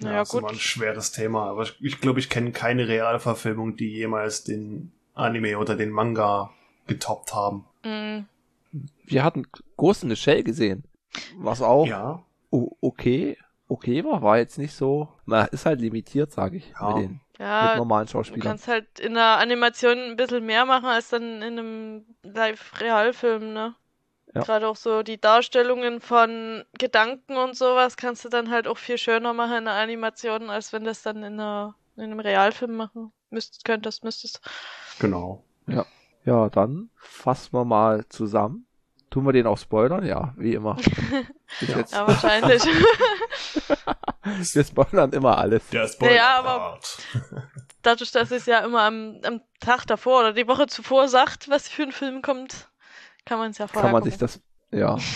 Naja, das ist immer gut. ein schweres Thema, aber ich, ich glaube, ich kenne keine Realverfilmung, die jemals den Anime oder den Manga getoppt haben. Mm, Wir hatten Ghost in the Shell gesehen. Was auch Ja. o- okay, okay war, war jetzt nicht so. Man ist halt limitiert, sage ich, Ja. mit den mit Ja, normalen du Schauspielern. kannst halt in der Animation ein bisschen mehr machen als dann in einem Live-Realfilm, ne? Ja. Gerade auch so die Darstellungen von Gedanken und sowas kannst du dann halt auch viel schöner machen in der Animation, als wenn das dann in, einer, in einem Realfilm machen müsstest, könntest, müsstest. Genau. Ja, dann fassen wir mal zusammen. Tun wir den auch spoilern? Ja, wie immer. Bis Ja. jetzt. Ja, wahrscheinlich. Wir spoilern immer alles. Der Ja, aber- Dadurch, dass es ja immer am, am Tag davor oder die Woche zuvor sagt, was für ein Film kommt, kann man es ja vorher Kann man gucken. sich das, ja.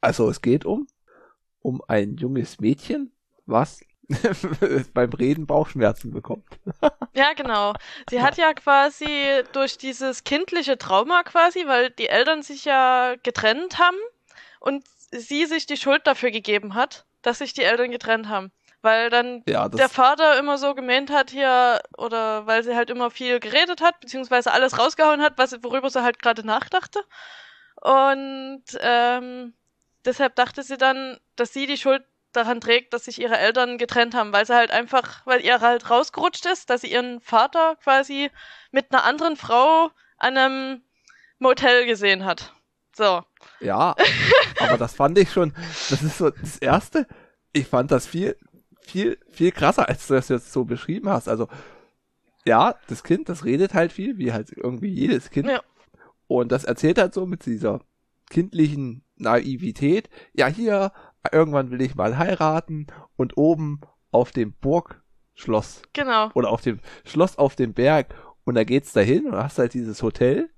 Also es geht um, um ein junges Mädchen, was beim Reden Bauchschmerzen bekommt. Ja, genau. Sie hat ja quasi durch dieses kindliche Trauma quasi, weil die Eltern sich ja getrennt haben und sie sich die Schuld dafür gegeben hat, dass sich die Eltern getrennt haben. Weil dann Ja, der Vater immer so gemeint hat hier, oder weil sie halt immer viel geredet hat, beziehungsweise alles rausgehauen hat, was, worüber sie halt gerade nachdachte. Und ähm, deshalb dachte sie dann, dass sie die Schuld daran trägt, dass sich ihre Eltern getrennt haben, weil sie halt einfach, weil ihr halt rausgerutscht ist, dass sie ihren Vater quasi mit einer anderen Frau an einem Motel gesehen hat. So. ja, aber das fand ich schon, das ist so das Erste. Ich fand das viel, viel, viel krasser, als du das jetzt so beschrieben hast. Also, ja, das Kind, das redet halt viel, wie halt irgendwie jedes Kind. Ja. Und das erzählt halt so mit dieser kindlichen Naivität. Ja, hier, irgendwann will ich mal heiraten und oben auf dem Burgschloss Genau. oder auf dem Schloss auf dem Berg und da geht's dahin und hast halt dieses Hotel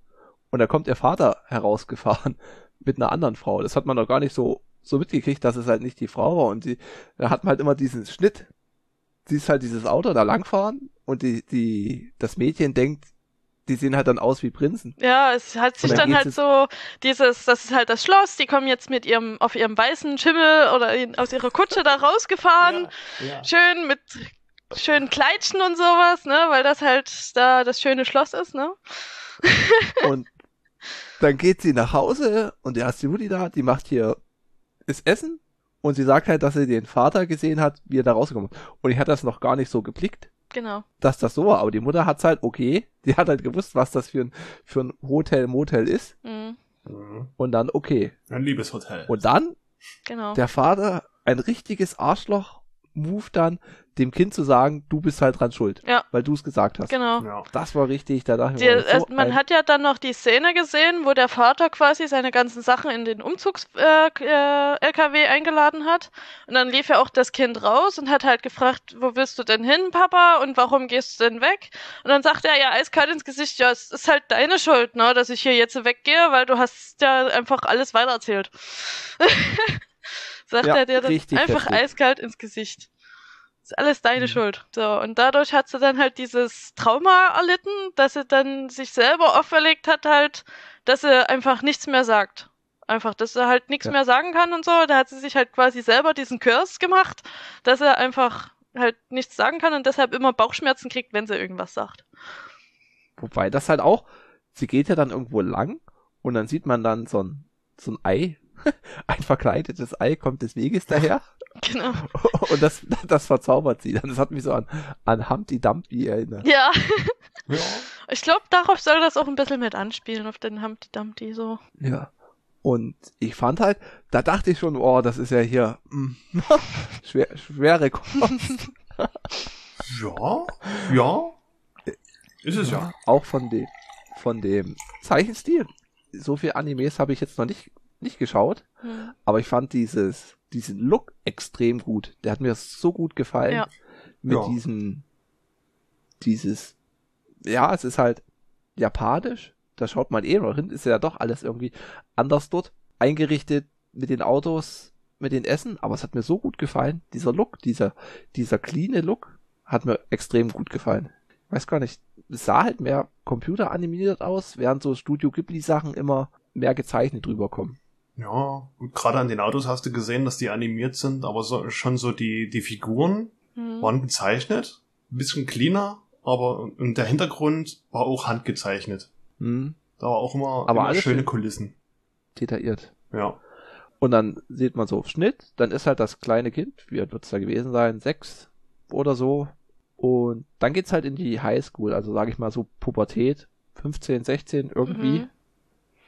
und da kommt ihr Vater herausgefahren mit einer anderen Frau. Das hat man noch gar nicht so so mitgekriegt, dass es halt nicht die Frau war und die da hat man halt immer diesen Schnitt. Siehst halt dieses Auto da langfahren und die die das Mädchen denkt, die sehen halt dann aus wie Prinzen. Ja, es hat sich dann dann halt so dieses, das ist halt das Schloss, die kommen jetzt mit ihrem, auf ihrem weißen Schimmel oder in, aus ihrer Kutsche da rausgefahren, Ja, ja. schön mit schönen Kleidchen und sowas, ne, weil das halt da das schöne Schloss ist, ne? Und dann geht sie nach Hause und da ist die Mutti da, die macht hier das Essen und sie sagt halt, dass sie den Vater gesehen hat, wie er da rausgekommen ist. Und ich hatte das noch gar nicht so geblickt, Genau. dass das so war. Aber die Mutter hat's halt, okay, die hat halt gewusst, was das für ein, für ein Hotel, Motel ist. Mhm. Mhm. Und dann, okay. Ein Liebeshotel. Und dann Genau. der Vater, ein richtiges Arschloch-Move dann, dem Kind zu sagen, du bist halt dran schuld. Ja. Weil du es gesagt hast. Genau. ja. Das war richtig, da dachte ich Die, mir, so äh, man ein- hat ja dann noch die Szene gesehen, wo der Vater quasi seine ganzen Sachen in den Umzugs-LKW äh, LKW eingeladen hat. Und dann lief ja auch das Kind raus und hat halt gefragt, wo willst du denn hin, Papa? Und warum gehst du denn weg? Und dann sagt er ja eiskalt ins Gesicht, ja, es ist halt deine Schuld, ne, dass ich hier jetzt weggehe, weil du hast ja einfach alles weitererzählt. sagt Ja, er dir dann richtig einfach heftig. eiskalt ins Gesicht. Ist alles deine Mhm. Schuld. So, und dadurch hat sie dann halt dieses Trauma erlitten, dass sie dann sich selber auferlegt hat, halt, dass sie einfach nichts mehr sagt. Einfach, dass sie halt nichts Ja. mehr sagen kann und so. Da hat sie sich halt quasi selber diesen Curse gemacht, dass er einfach halt nichts sagen kann und deshalb immer Bauchschmerzen kriegt, wenn sie irgendwas sagt. Wobei das halt auch, sie geht ja dann irgendwo lang und dann sieht man dann so ein, so ein Ei, ein verkleidetes Ei kommt des Weges daher Genau. und das, das verzaubert sie. dann. Das hat mich so an, an Humpty Dumpty erinnert. Ja, ja. ich glaube, darauf soll das auch ein bisschen mit anspielen, auf den Humpty Dumpty so. Ja. Und ich fand halt, da dachte ich schon, oh, das ist ja hier mm, schwer, schwere Kost. Ja. Ja. Ist es ja. Auch von dem, von dem Zeichenstil. So viel Animes habe ich jetzt noch nicht, nicht geschaut. Hm. Aber ich fand dieses, diesen Look extrem gut. Der hat mir so gut gefallen. Ja. Mit Ja. diesem, dieses, ja, es ist halt japanisch. Da schaut man eh noch hin, ist ja doch alles irgendwie anders dort eingerichtet mit den Autos, mit den Essen. Aber es hat mir so gut gefallen. Dieser Look, dieser, dieser cleane Look hat mir extrem gut gefallen. Ich weiß gar nicht, es sah halt mehr computeranimiert aus, während so Studio Ghibli Sachen immer mehr gezeichnet drüber kommen. Ja. Gut, gerade an den Autos hast du gesehen, dass die animiert sind, aber so, schon so die, die Figuren Hm. waren gezeichnet. Ein bisschen cleaner, aber und der Hintergrund war auch handgezeichnet. Hm, Da war auch immer, Aber immer alles schöne schön- Kulissen. detailliert. Ja. Und dann sieht man so auf Schnitt, dann ist halt das kleine Kind, wie alt wird es da gewesen sein, sechs oder so. Und dann geht's halt in die Highschool, also sage ich mal so Pubertät, 15, 16 irgendwie.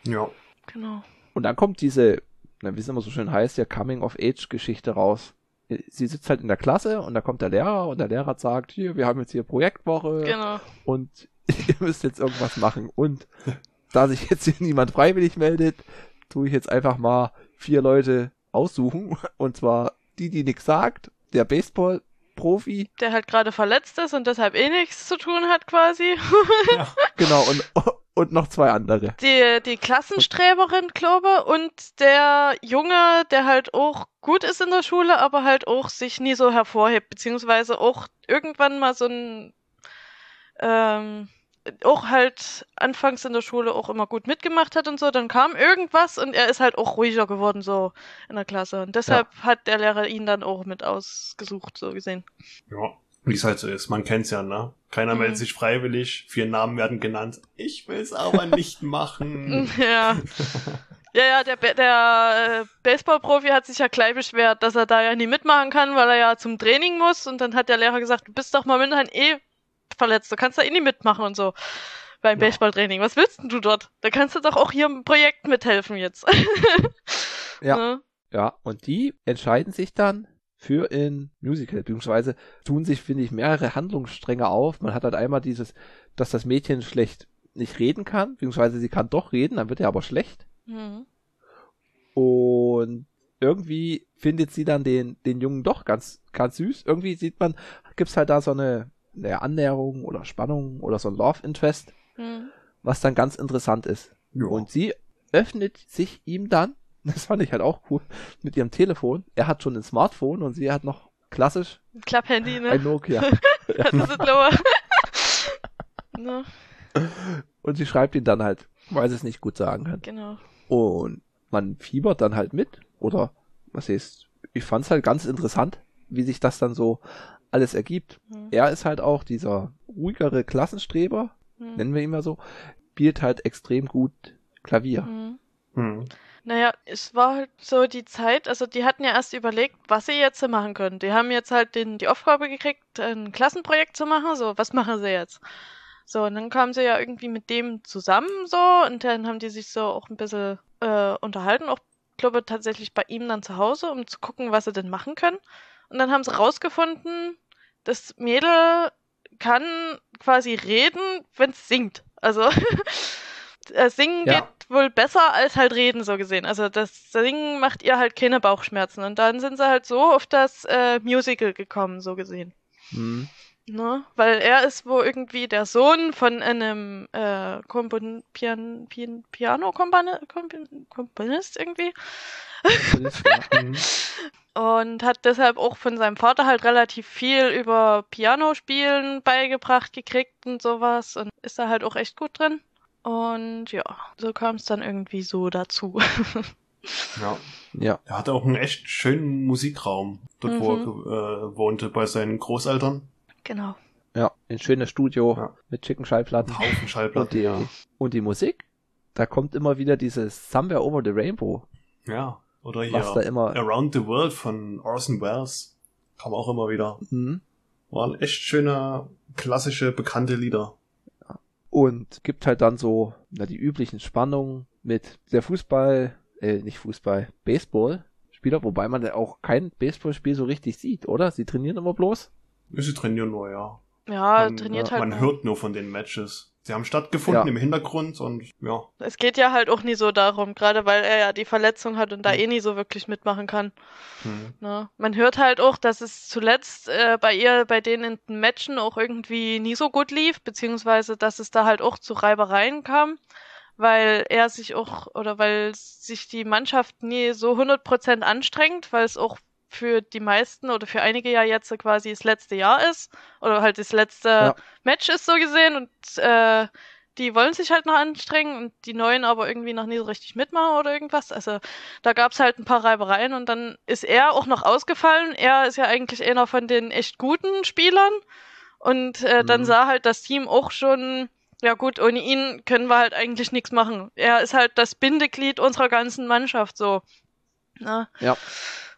Mhm. Ja. Genau. Und dann kommt diese, na, wie es immer so schön heißt, ja Coming-of-Age-Geschichte raus. Sie sitzt halt in der Klasse und da kommt der Lehrer und der Lehrer sagt, hier, wir haben jetzt hier Projektwoche Genau. und ihr müsst jetzt irgendwas machen. Und da sich jetzt hier niemand freiwillig meldet, tue ich jetzt einfach mal vier Leute aussuchen. Und zwar die, die nichts sagt, der Baseball-Profi, Der halt gerade verletzt ist und deshalb eh nichts zu tun hat quasi. ja. genau, und, und noch zwei andere. Die, die Klassenstreberin, glaube und der Junge, der halt auch gut ist in der Schule, aber halt auch sich nie so hervorhebt, beziehungsweise auch irgendwann mal so ein, ähm, auch halt anfangs in der Schule auch immer gut mitgemacht hat und so, dann kam irgendwas und er ist halt auch ruhiger geworden so in der Klasse und deshalb hat der Lehrer ihn dann auch mit ausgesucht, so gesehen. Ja. Wie es halt so ist, man kennt's ja, ne? Keiner Mhm. meldet sich freiwillig, vier Namen werden genannt. Ich will's aber nicht machen. Ja. Ja, ja, der, der äh, Baseballprofi hat sich ja gleich beschwert, dass er da ja nie mitmachen kann, weil er ja zum Training muss. Und dann hat der Lehrer gesagt, du bist doch mal mindestens eh verletzt, du kannst da eh nie mitmachen und so beim Ja. Baseballtraining. Was willst denn du dort? Da kannst du doch auch hier im Projekt mithelfen jetzt. Ja. Ne? Ja, und die entscheiden sich dann für ein Musical, beziehungsweise tun sich, finde ich, mehrere Handlungsstränge auf. Man hat halt einmal dieses, dass das Mädchen schlecht nicht reden kann, beziehungsweise sie kann doch reden, dann wird er aber schlecht. Mhm. Und irgendwie findet sie dann den, den Jungen doch ganz, ganz süß. Irgendwie sieht man, gibt's halt da so eine, eine Annäherung oder Spannung oder so ein Love Interest, Mhm. was dann ganz interessant ist. Ja. Und sie öffnet sich ihm dann, das fand ich halt auch cool, mit ihrem Telefon. Er hat schon ein Smartphone und sie hat noch klassisch Klapphandy, ein ne? Nokia. Das ist lower. ne? und sie schreibt ihn dann halt, weil sie es nicht gut sagen kann. Genau. Und man fiebert dann halt mit. Oder was ist, ich fand's halt ganz interessant, wie sich das dann so alles ergibt. Mhm. Er ist halt auch dieser ruhigere Klassenstreber, Mhm. nennen wir ihn mal so, spielt halt extrem gut Klavier. Mhm. Naja, es war halt so die Zeit, also die hatten ja erst überlegt, was sie jetzt machen können. Die haben jetzt halt den, die Aufgabe gekriegt, ein Klassenprojekt zu machen, so, was machen sie jetzt? So, und dann kamen sie ja irgendwie mit dem zusammen so und dann haben die sich so auch ein bisschen äh, unterhalten, auch glaube tatsächlich bei ihm dann zu Hause, um zu gucken, was sie denn machen können. Und dann haben sie rausgefunden, das Mädel kann quasi reden, wenn es singt. Also äh, Singen Ja. geht wohl besser als halt Reden so gesehen. Also das Singen macht ihr halt keine Bauchschmerzen. Und dann sind sie halt so auf das äh, Musical gekommen, so gesehen. Hm. Ne? Weil er ist wohl irgendwie der Sohn von einem äh, Kompon Pian Pian Piano-Komponist Komponist irgendwie. Das ist ja- Hm. Und hat deshalb auch von seinem Vater halt relativ viel über Pianospielen beigebracht gekriegt und sowas. Und ist da halt auch echt gut drin. Und ja, so kam es dann irgendwie so dazu. Ja. ja. Er hatte auch einen echt schönen Musikraum, dort wo er Mhm. äh, wohnte, bei seinen Großeltern. genau. Ja, ein schönes Studio Ja. mit schicken Schallplatten. Ein Haufen Und Schallplatten. die, und die Musik, da kommt immer wieder dieses Somewhere Over the Rainbow, Ja. Oder hier was da immer. Around the World von Orson Welles. Kam auch immer wieder. Hm. Waren echt schöne, klassische, bekannte Lieder. Und gibt halt dann so na, die üblichen Spannungen mit der Fußball, äh, nicht Fußball, Baseball-Spieler, wobei man ja auch kein Baseballspiel so richtig sieht, oder? Sie trainieren immer bloß. Sie trainieren nur, ja. Ja, man, trainiert ja, halt. Man nur. hört nur von den Matches. Sie haben stattgefunden Ja. im Hintergrund und ja. Es geht ja halt auch nie so darum, gerade weil er ja die Verletzung hat und da Mhm. eh nie so wirklich mitmachen kann. Hm. Ne? Man hört halt auch, dass es zuletzt äh, bei ihr, bei denen in den Matchen auch irgendwie nie so gut lief, beziehungsweise dass es da halt auch zu Reibereien kam, weil er sich auch, oder weil sich die Mannschaft nie so 100% anstrengt, weil es auch für die meisten oder für einige ja jetzt quasi das letzte Jahr ist, oder halt das letzte Ja. Match ist so gesehen und äh, die wollen sich halt noch anstrengen und die Neuen aber irgendwie noch nie so richtig mitmachen oder irgendwas. Also da gab's halt ein paar Reibereien und dann ist er auch noch ausgefallen. Er ist ja eigentlich einer von den echt guten Spielern. Und äh, dann Mhm. sah halt das Team auch schon, ja gut, ohne ihn können wir halt eigentlich nichts machen. Er ist halt das Bindeglied unserer ganzen Mannschaft so. Ne? Ja.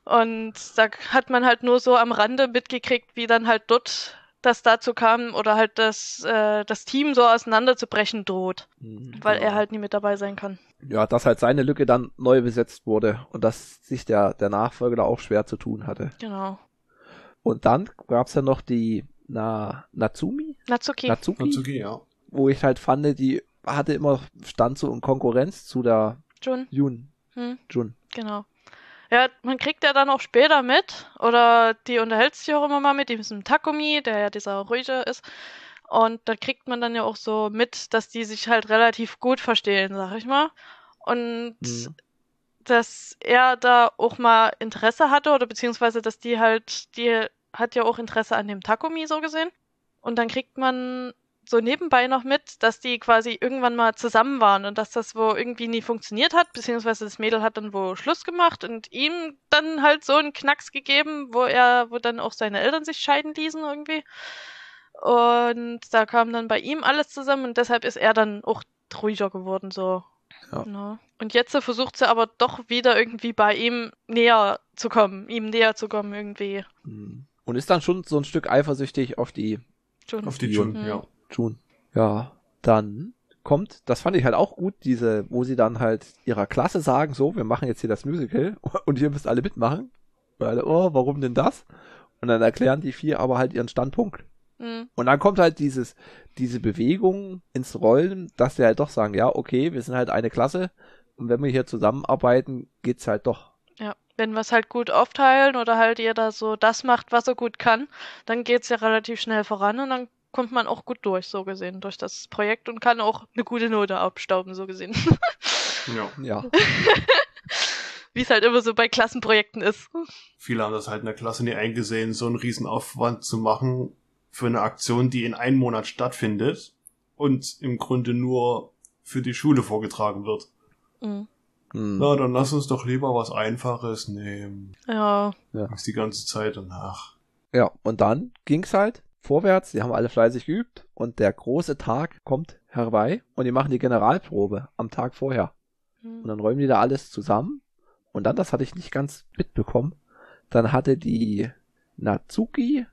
Und da hat man halt nur so am Rande mitgekriegt, wie dann halt dort das dazu kam oder halt das, äh, das Team so auseinanderzubrechen droht, Hm. weil Ja. er halt nie mit dabei sein kann. Ja, dass halt seine Lücke dann neu besetzt wurde und dass sich der, der Nachfolger da auch schwer zu tun hatte. Genau. Und dann gab's ja noch die Na, Natsumi? Natsuki. Natsuki? Natsuki, ja. Wo ich halt fand, die hatte immer, stand so in Konkurrenz zu der Jun. Jun. Hm. Jun. Genau. Ja, man kriegt ja dann auch später mit, oder die unterhält sich auch immer mal mit diesem Takumi, der ja dieser ruhige ist. Und da kriegt man dann ja auch so mit, dass die sich halt relativ gut verstehen, sag ich mal. Und Mhm. dass er da auch mal Interesse hatte, oder beziehungsweise, dass die halt, die hat ja auch Interesse an dem Takumi so gesehen. Und dann kriegt man so nebenbei noch mit, dass die quasi irgendwann mal zusammen waren und dass das wo irgendwie nie funktioniert hat, beziehungsweise das Mädel hat dann wo Schluss gemacht und ihm dann halt so einen Knacks gegeben, wo er, wo dann auch seine Eltern sich scheiden ließen irgendwie. Und da kam dann bei ihm alles zusammen und deshalb ist er dann auch ruhiger geworden, so. Ja. Ne? Und jetzt versucht sie aber doch wieder irgendwie bei ihm näher zu kommen, ihm näher zu kommen irgendwie. Hm. Und ist dann schon so ein Stück eifersüchtig auf die Schon. Auf die Jun. Jun, Mhm. ja. Jun. Ja, dann kommt, das fand ich halt auch gut, diese, wo sie dann halt ihrer Klasse sagen, so, wir machen jetzt hier das Musical und ihr müsst alle mitmachen. Und alle, oh, warum denn das? Und dann erklären die vier aber halt ihren Standpunkt. Mhm. Und dann kommt halt dieses, diese Bewegung ins Rollen, dass sie halt doch sagen, ja, okay, wir sind halt eine Klasse und wenn wir hier zusammenarbeiten, geht's halt doch. Ja, wenn wir es halt gut aufteilen oder halt jeder so das macht, was er gut kann, dann geht's ja relativ schnell voran und dann kommt man auch gut durch, so gesehen, durch das Projekt und kann auch eine gute Note abstauben, so gesehen. ja. Ja. Wie es halt immer so bei Klassenprojekten ist. Viele haben das halt in der Klasse nie eingesehen, so einen riesen Aufwand zu machen für eine Aktion, die in einem Monat stattfindet und im Grunde nur für die Schule vorgetragen wird. Mhm. Hm. Na, dann lass uns doch lieber was Einfaches nehmen. Ja, Ist die ganze Zeit danach. Ja, und dann ging's halt vorwärts, die haben alle fleißig geübt und der große Tag kommt herbei und die machen die Generalprobe am Tag vorher. Hm. Und dann räumen die da alles zusammen. Und dann, das hatte ich nicht ganz mitbekommen, dann hatte die Natsuki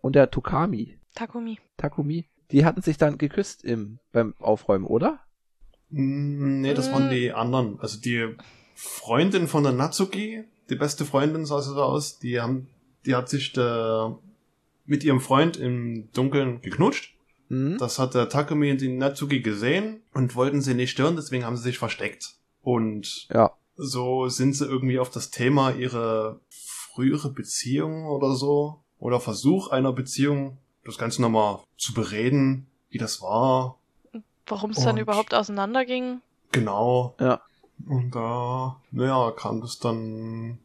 und der Tukami, Takumi. Takumi, die hatten sich dann geküsst im, beim Aufräumen, oder? Mm, Nee, das waren die anderen. Also die Freundin von der Natsuki, die beste Freundin sah sie da aus, die haben, die hat sich da mit ihrem Freund im Dunkeln geknutscht. Mhm. Das hat der Takumi und die Natsuki gesehen und wollten sie nicht stören, deswegen haben sie sich versteckt. Und Ja. so sind sie irgendwie auf das Thema ihre frühere Beziehung oder so oder Versuch einer Beziehung, das Ganze nochmal zu bereden, wie das war. Warum es dann überhaupt auseinanderging. Genau. Ja. Und da, naja, kam das dann.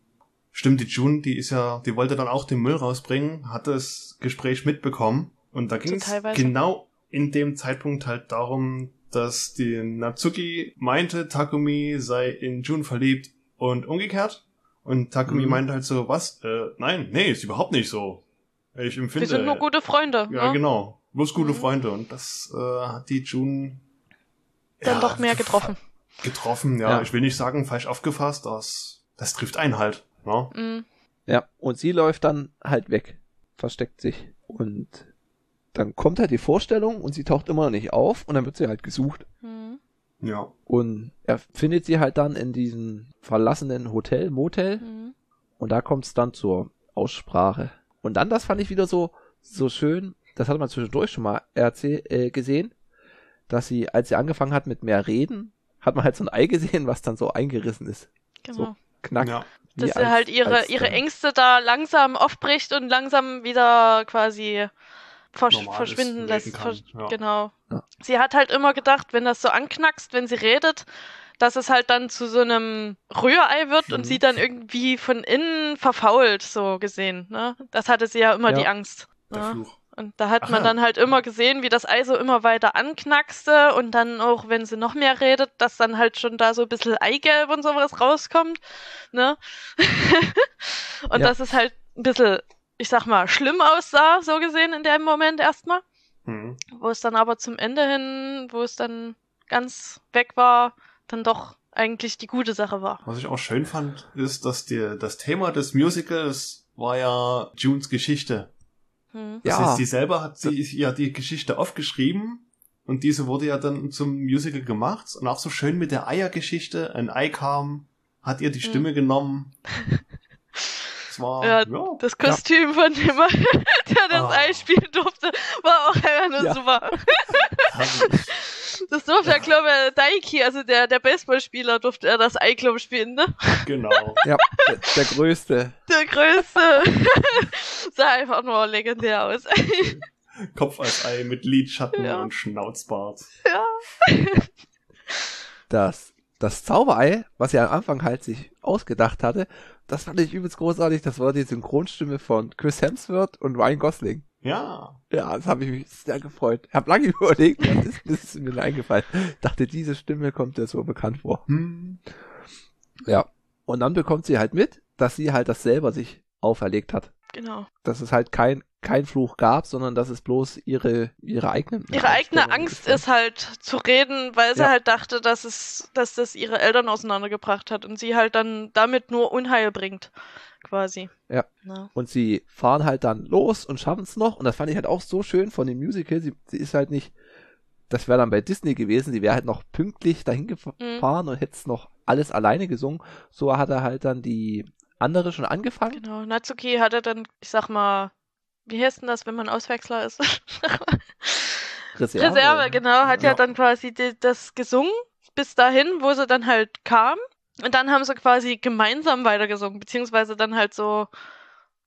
Stimmt, die June, die ist ja, die wollte dann auch den Müll rausbringen, hat das Gespräch mitbekommen. Und da ging es genau in dem Zeitpunkt halt darum, dass die Natsuki meinte, Takumi sei in June verliebt und umgekehrt. Und Takumi Mhm. meinte halt so, was? Äh, nein, nee, ist überhaupt nicht so. Ich empfinde. Wir sind nur gute Freunde. Ja, ne? genau. Bloß gute Mhm. Freunde. Und das äh, hat die June Dann ja, doch mehr getroffen. Getroffen, ja. Ja. Ich will nicht sagen, falsch aufgefasst, das, das trifft einen halt. Ne? Mhm. Ja, und sie läuft dann halt weg, versteckt sich. Und dann kommt halt die Vorstellung und sie taucht immer noch nicht auf und dann wird sie halt gesucht. Mhm. Ja. Und er findet sie halt dann in diesem verlassenen Hotel, Motel. Mhm. Und da kommt es dann zur Aussprache. Und dann, das fand ich wieder so, so schön, das hat man zwischendurch schon mal erzähl, äh, gesehen, dass sie, als sie angefangen hat mit mehr Reden, hat man halt so ein Ei gesehen, was dann so eingerissen ist. Genau. Knack. Ja. Dass sie halt ihre, als ihre Ängste da langsam aufbricht und langsam wieder quasi versch Normales verschwinden lässt. kann, Versch- ja. Genau. Ja. Sie hat halt immer gedacht, wenn das so anknackst, wenn sie redet, dass es halt dann zu so einem Rührei wird Mhm. und sie dann irgendwie von innen verfault, so gesehen. Ne? Das hatte sie ja immer Ja. die Angst. Der Ne? Fluch. Und da hat Ach man dann halt immer gesehen, wie das Ei so immer weiter anknackste und dann auch, wenn sie noch mehr redet, dass dann halt schon da so ein bisschen Eigelb und sowas rauskommt. Ne? und Ja. dass es halt ein bisschen, ich sag mal, schlimm aussah, so gesehen in dem Moment erstmal. Mhm. Wo es dann aber zum Ende hin, wo es dann ganz weg war, dann doch eigentlich die gute Sache war. Was ich auch schön fand, ist, dass die, das Thema des Musicals war ja Junes Geschichte. Hm. Das Ja. heißt, sie selber hat sie ja die Geschichte aufgeschrieben und diese wurde ja dann zum Musical gemacht und auch so schön mit der Eiergeschichte. Ein Ei kam, hat ihr die Hm. Stimme genommen. Es war, Ja, ja, Das Kostüm von dem, der das Ah. Ei spielen durfte, war auch einfach nur Ja. super. Das durfte ja, glaube ich, Daiki, also der, der Baseballspieler, durfte er das Ei, glaube ich, spielen, ne? genau. Ja, der, der größte. Der größte. Sah einfach nur legendär aus. Kopf als Ei mit Lidschatten Ja. und Schnauzbart. ja. Das, das Zauberei, was er am Anfang halt sich ausgedacht hatte, das fand ich übelst großartig. Das war die Synchronstimme von Chris Hemsworth und Ryan Gosling. Ja. Ja, das habe ich mich sehr gefreut. Hab lange überlegt, was ist, das ist mir eingefallen. Dachte, diese Stimme kommt dir so bekannt vor. Hm. Ja. Und dann bekommt sie halt mit, dass sie halt das selber sich auferlegt hat. Genau. Dass es halt kein, kein Fluch gab, sondern dass es bloß ihre, ihre eigene. Ihre eigene Angst ist halt zu reden, weil sie Ja. halt dachte, dass es, dass das ihre Eltern auseinandergebracht hat und sie halt dann damit nur Unheil bringt. Quasi. Ja. Na. Und sie fahren halt dann los und schaffen es noch. Und das fand ich halt auch so schön von dem Musical. Sie, sie ist halt nicht, das wäre dann bei Disney gewesen, sie wäre halt noch pünktlich dahin gefahren und hätte es noch alles alleine gesungen. So hat er halt dann die andere schon angefangen. Genau. Natsuki hatte dann, ich sag mal, wie heißt denn das, wenn man Auswechsler ist? Reserve. Reserve, genau, hat ja, Ja. dann quasi die, das gesungen, bis dahin, wo sie dann halt kam. Und dann haben sie quasi gemeinsam weitergesungen, beziehungsweise dann halt so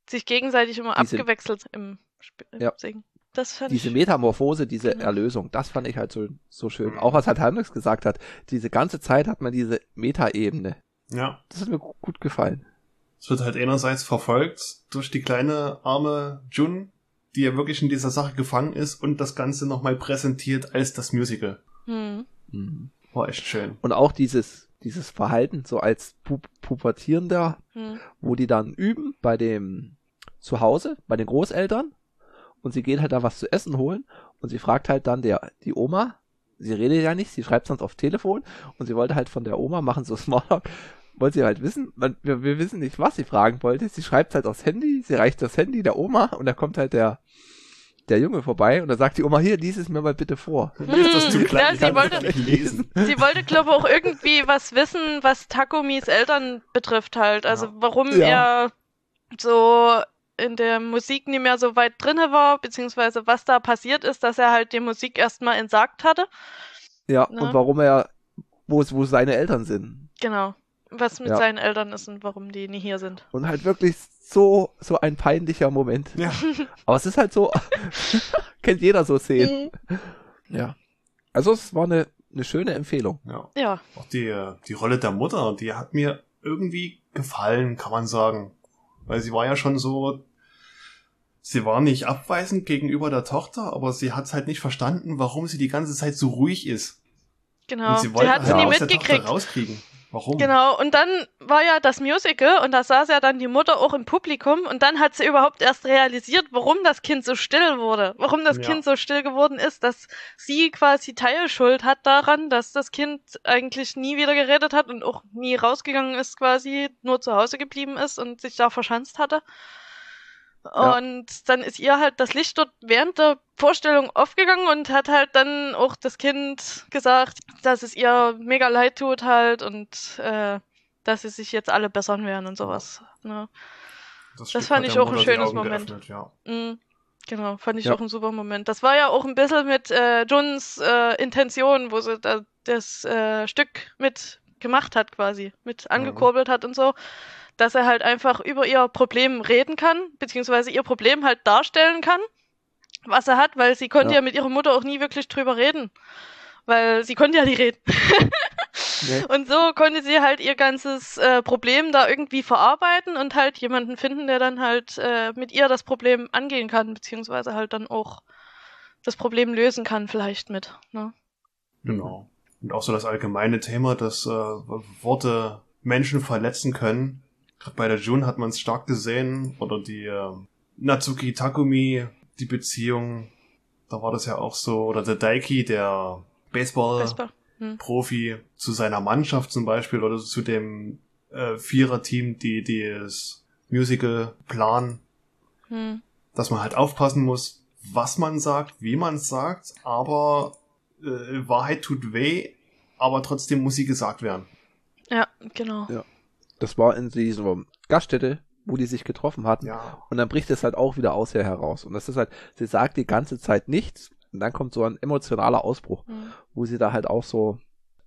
sich gegenseitig immer Diese- abgewechselt im, Sp im Ja. Singen. Das fand Diese ich. Metamorphose, diese Genau. Erlösung, das fand ich halt so, so schön. Auch was halt Hendrix gesagt hat, diese ganze Zeit hat man diese Metaebene. Ja. Das hat mir gu- gut gefallen. Es wird halt einerseits verfolgt durch die kleine arme Jun, die ja wirklich in dieser Sache gefangen ist und das Ganze nochmal präsentiert als das Musical. Hm. Mhm. War echt schön. Und auch dieses, dieses Verhalten, so als Pu Pubertierender, Hm. wo die dann üben bei dem Zuhause, bei den Großeltern. Und sie geht halt da was zu essen holen. Und sie fragt halt dann der, die Oma, sie redet ja nicht, sie schreibt sonst auf Telefon und sie wollte halt von der Oma machen, so Smalltalk, wollte sie halt wissen, man, wir, wir wissen nicht, was sie fragen wollte. Sie schreibt halt aufs Handy, sie reicht das Handy der Oma und da kommt halt der, der Junge vorbei und da sagt die Oma, hier, lies es mir mal bitte vor. Mir ist das zu Hm, klein, ja, sie wollte- nicht lesen. Sie wollte, glaube ich, auch irgendwie was wissen, was Takumis Eltern betrifft halt. Also Ja. warum Ja. er so in der Musik nicht mehr so weit drinne war, beziehungsweise was da passiert ist, dass er halt die Musik erstmal entsagt hatte. Ja, Ne? und warum er, wo, es- wo seine Eltern sind. Genau. Was mit Ja. seinen Eltern ist und warum die nie hier sind. Und halt wirklich so, so ein peinlicher Moment. Ja, Aber es ist halt so, kennt jeder so Szenen. Ja. Also es war eine, eine schöne Empfehlung. ja. Ja. Auch die, äh, die Rolle der Mutter, die hat mir irgendwie gefallen, kann man sagen. Weil sie war ja schon so, sie war nicht abweisend gegenüber der Tochter, aber sie hat halt nicht verstanden, warum sie die ganze Zeit so ruhig ist. Genau. Und Sie, sie wollte hat halt sie nie aus der Tochter mitgekriegt. rauskriegen. Warum? Genau, und dann war ja das Musical und da saß ja dann die Mutter auch im Publikum und dann hat sie überhaupt erst realisiert, warum das Kind so still wurde, warum das Ja. Kind so still geworden ist, dass sie quasi Teilschuld hat daran, dass das Kind eigentlich nie wieder geredet hat und auch nie rausgegangen ist quasi, nur zu Hause geblieben ist und sich da verschanzt hatte. Ja. Und dann ist ihr halt das Licht dort während der Vorstellung aufgegangen und hat halt dann auch das Kind gesagt, dass es ihr mega leid tut halt und äh, dass sie sich jetzt alle bessern werden und sowas. Ne? Stück fand hat ich auch ein schönes Moment. geöffnet, Ja. Mhm. Genau, fand ich Ja. auch ein super Moment. Das war ja auch ein bisschen mit äh, Juns äh, Intention, wo sie da das äh, Stück mit gemacht hat quasi, mit angekurbelt hat und so, dass er halt einfach über ihr Problem reden kann, beziehungsweise ihr Problem halt darstellen kann, was er hat, weil sie konnte ja, Ja. mit ihrer Mutter auch nie wirklich drüber reden, weil sie konnte ja nicht reden. Nee. Und so konnte sie halt ihr ganzes äh, Problem da irgendwie verarbeiten und halt jemanden finden, der dann halt äh, mit ihr das Problem angehen kann, beziehungsweise halt dann auch das Problem lösen kann, vielleicht mit. Ne? Genau. Und auch so das allgemeine Thema, dass äh, Worte Menschen verletzen können. Gerade bei der Jun hat man es stark gesehen. Oder die äh, Natsuki Takumi, die Beziehung. Da war das ja auch so. Oder der Daiki, der Baseball-Profi. Hm. zu seiner Mannschaft zum Beispiel. Oder zu dem äh, Vierer-Team, die, die das Musical planen. Hm. Dass man halt aufpassen muss, was man sagt, wie man es sagt. Aber äh, Wahrheit tut weh, aber trotzdem muss sie gesagt werden. Ja, genau. Ja. Das war in dieser Gaststätte, wo die sich getroffen hatten. Ja. Und dann bricht es halt auch wieder aus ihr heraus. Und das ist halt, sie sagt die ganze Zeit nichts. Und dann kommt so ein emotionaler Ausbruch, Hm. wo sie da halt auch so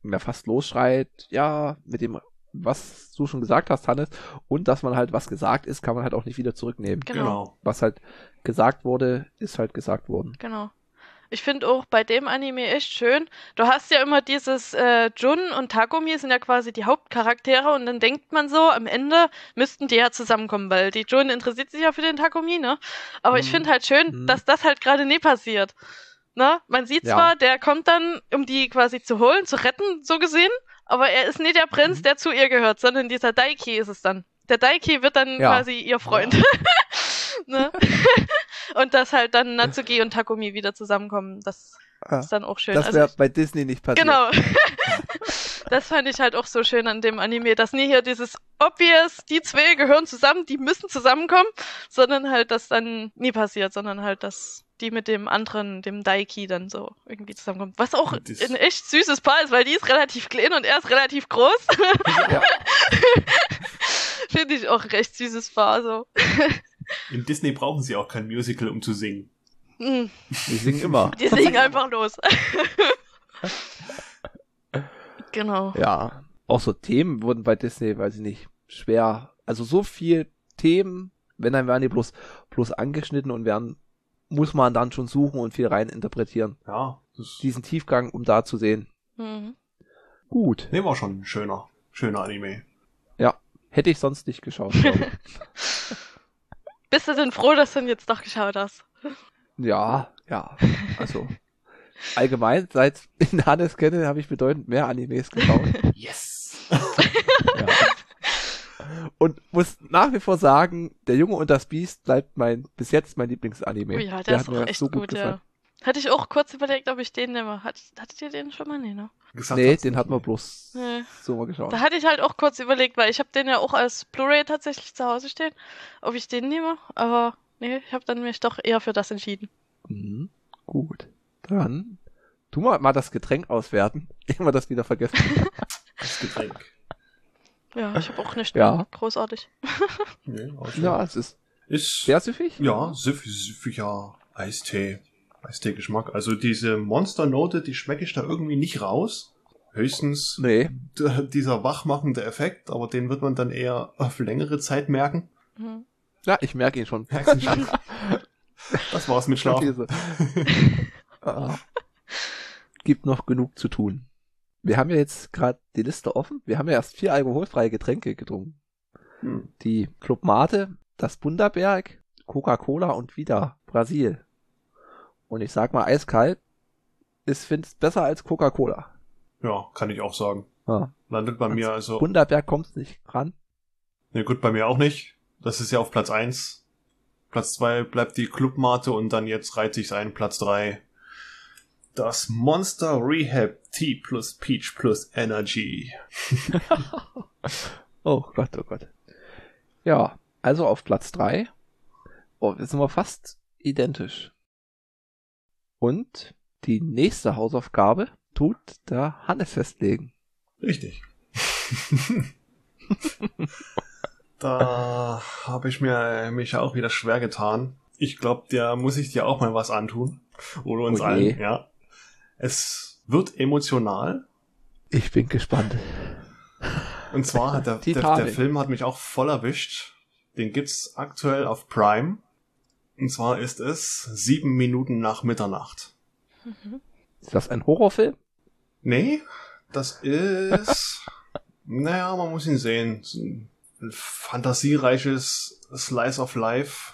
ja, fast losschreit, ja, mit dem, was du schon gesagt hast, Hannes. Und dass man halt, was gesagt ist, kann man halt auch nicht wieder zurücknehmen. Genau. Genau. Was halt gesagt wurde, ist halt gesagt worden. Genau. Ich finde auch bei dem Anime echt schön. Du hast ja immer dieses äh, Jun und Takumi sind ja quasi die Hauptcharaktere und dann denkt man so, am Ende müssten die ja zusammenkommen, weil die Jun interessiert sich ja für den Takumi, ne? Aber ich Mhm. finde halt schön, Mhm. dass das halt gerade nie passiert. Ne? Man sieht Ja. zwar, der kommt dann, um die quasi zu holen, zu retten, so gesehen, aber er ist nicht der Prinz, Mhm. der zu ihr gehört, sondern dieser Daiki ist es dann. Der Daiki wird dann Ja. quasi ihr Freund. ne? und dass halt dann Natsuki und Takumi wieder zusammenkommen, das Ja. ist dann auch schön. Das Also wäre bei Disney nicht passiert. Genau. das fand ich halt auch so schön an dem Anime, dass nie hier dieses obvious, die zwei gehören zusammen, die müssen zusammenkommen, sondern halt, dass dann nie passiert, sondern halt, dass die mit dem anderen, dem Daiki, dann so irgendwie zusammenkommen. Was auch Das- ein echt süßes Paar ist, weil die ist relativ klein und er ist relativ groß. Ja. Finde ich auch ein recht süßes Paar, so. In Disney brauchen sie auch kein Musical, um zu singen. Mm, Die singen immer. Die singen einfach los. genau. Ja. Auch so Themen wurden bei Disney, weiß ich nicht, schwer. Also so viel Themen, wenn dann werden die bloß, bloß angeschnitten und werden, muss man dann schon suchen und viel rein interpretieren. Ja, Diesen Tiefgang, um da zu sehen. Mhm. Gut. nee, war schon ein schöner, schöner Anime. Hätte ich sonst nicht geschaut. Bist du denn froh, dass du ihn jetzt doch geschaut hast? ja, ja. Also. Allgemein, seit ich Hannes kenne, habe ich bedeutend mehr Animes geschaut. Yes! Ja. Und muss nach wie vor sagen, der Junge und das Biest bleibt mein, bis jetzt mein Lieblingsanime. Oh ja, der, ist hat auch mir echt so gut, ja. Hatte ich auch kurz überlegt, ob ich den nehme. Hat, hattet ihr den schon mal? Nee, ne? Gesagt Nee, den hatten wir bloß Nee. so mal geschaut. Da hatte ich halt auch kurz überlegt, weil ich habe den ja auch als Blu-ray tatsächlich zu Hause stehen, ob ich den nehme. Aber nee, ich habe dann mich doch eher für das entschieden. Mhm. Gut. Dann tu mal, mal das Getränk auswerten. Immer das wieder vergessen. Das Getränk. Ja, ich habe auch nicht Ja. mehr. großartig. Nee, ja, es ist Ist, sehr süffig. ja, süffig, süffiger Eistee. Eistee-Geschmack. Also diese Monster-Note, die schmecke ich da irgendwie nicht raus. Höchstens Nee, dieser wachmachende Effekt, aber den wird man dann eher auf längere Zeit merken. Mhm. ja, ich merke ihn schon. Merkst schon? Das war's mit Schlafen. Diese- Ah. Gibt noch genug zu tun. Wir haben ja jetzt gerade die Liste offen. Wir haben ja erst vier alkoholfreie Getränke getrunken. Hm. Die Club Mate, das Bunderberg, Coca-Cola und wieder Brasil. Und ich sag mal, eiskalt ist, find's besser als Coca-Cola. Ja, kann ich auch sagen. Ja. Landet bei mir also. Bunderberg kommt's nicht ran. Ne, gut, bei mir auch nicht. Das ist ja auf Platz eins. Platz zwei bleibt die Clubmate und dann jetzt reiht sich's ein, Platz drei Das Monster Rehab T plus Peach plus Energy. Oh Gott, oh Gott. Ja, also auf Platz drei. Oh, jetzt sind wir fast identisch. Und die nächste Hausaufgabe tut der Hannes festlegen. Richtig. da habe ich mir mich auch wieder schwer getan. Ich glaube, der muss ich dir auch mal was antun. Oder uns Oh allen, ja. Es wird emotional. Ich bin gespannt. Und zwar hat der, der, der Film hat mich auch voll erwischt. Den gibt's aktuell auf Prime. Und zwar ist es sieben Minuten nach Mitternacht. Mhm. Ist das ein Horrorfilm? Nee, das ist, naja, man muss ihn sehen. Ein fantasiereiches Slice of Life.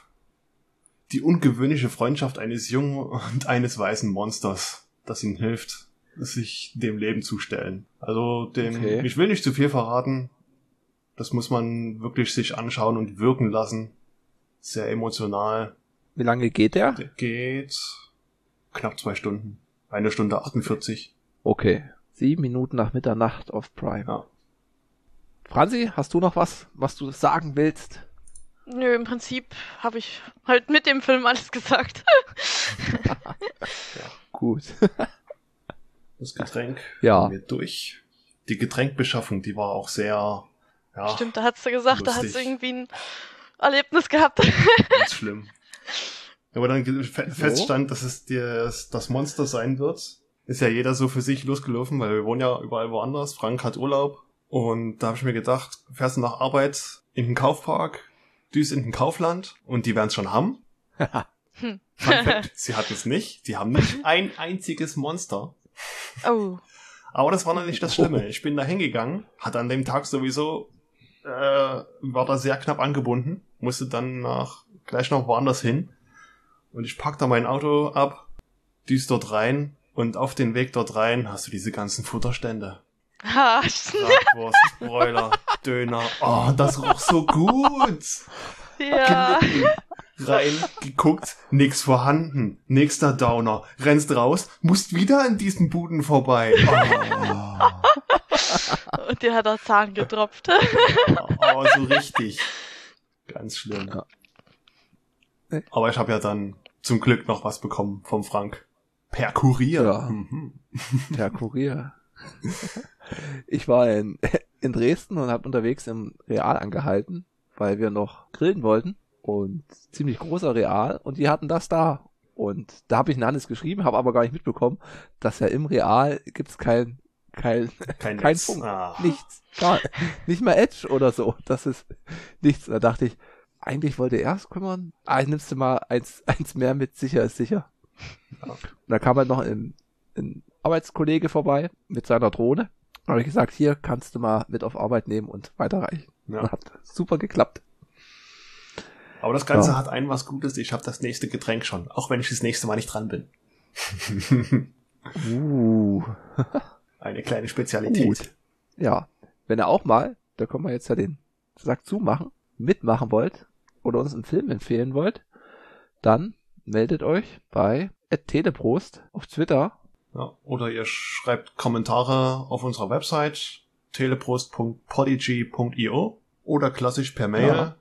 Die ungewöhnliche Freundschaft eines jungen und eines weißen Monsters, das ihnen hilft, sich dem Leben zu stellen. Also dem, Okay. ich will nicht zu viel verraten. Das muss man wirklich sich anschauen und wirken lassen. Sehr emotional. Wie lange geht der? Der geht knapp zwei Stunden. Eine Stunde 48. Okay. Sieben Minuten nach Mitternacht auf Prime. Ja. Franzi, hast du noch was, was du sagen willst? Nö, im Prinzip habe ich halt mit dem Film alles gesagt. Gut. Das Getränk Ja. haben wir durch. Die Getränkbeschaffung, die war auch sehr, ja, Stimmt, da hat's du gesagt, da hat's lustig. irgendwie ein Erlebnis gehabt. ganz schlimm. Aber dann fe feststand, dass es dir das Monster sein wird, ist ja jeder so für sich losgelaufen, weil wir wohnen ja überall woanders. Frank hat Urlaub. Und da habe ich mir gedacht, fährst du nach Arbeit in den Kaufpark, düst in den Kaufland und die werden's schon haben. Hm. Fact, sie hatten es nicht. Die haben nicht ein einziges Monster. Oh. Aber das war noch nicht das Schlimme. Ich bin da hingegangen, hatte an dem Tag sowieso, äh, war da sehr knapp angebunden, musste dann nach, gleich noch woanders hin. Und ich pack da mein Auto ab, düst dort rein und auf den Weg dort rein hast du diese ganzen Futterstände. Ha, Bratwurst, Broiler, Döner. Oh, das roch so gut. ja. Rein, geguckt, nix vorhanden. Nächster Downer. Rennst raus, musst wieder an diesen Buden vorbei. Oh. Und dir hat der Zahn getropft. Aber so richtig. Ganz schlimm. Ja. Aber ich habe ja dann zum Glück noch was bekommen vom Frank. Per Kurier. Mhm. Der Kurier. Ich war in, in Dresden und habe unterwegs im Real angehalten, weil wir noch grillen wollten. Und ziemlich großer Real. Und die hatten das da. Und da habe ich einen Hannes geschrieben, habe aber gar nicht mitbekommen, dass ja im Real gibt's kein, kein, Kein, Kein Netz. Funk. Ah. nichts. Gar, nicht mal Edge oder so. Das ist nichts. Da dachte ich, eigentlich wollte er es kümmern. Ah, nimmst du mal eins, eins mehr mit, sicher ist sicher. Ja. Und da kam halt noch ein, ein Arbeitskollege vorbei mit seiner Drohne. Da habe ich gesagt, hier kannst du mal mit auf Arbeit nehmen und weiterreichen. Ja. Und hat super geklappt. Aber das Ganze Ja. hat ein was Gutes. Ich habe das nächste Getränk schon. Auch wenn ich das nächste Mal nicht dran bin. Uh, Eine kleine Spezialität. gut. Ja, wenn ihr auch mal, da können wir jetzt ja den Sack zumachen, mitmachen wollt oder uns einen Film empfehlen wollt, dann meldet euch bei teleprost auf Twitter. Ja, oder ihr schreibt Kommentare auf unserer Website teleprost.podigy.io oder klassisch per Mail Ja.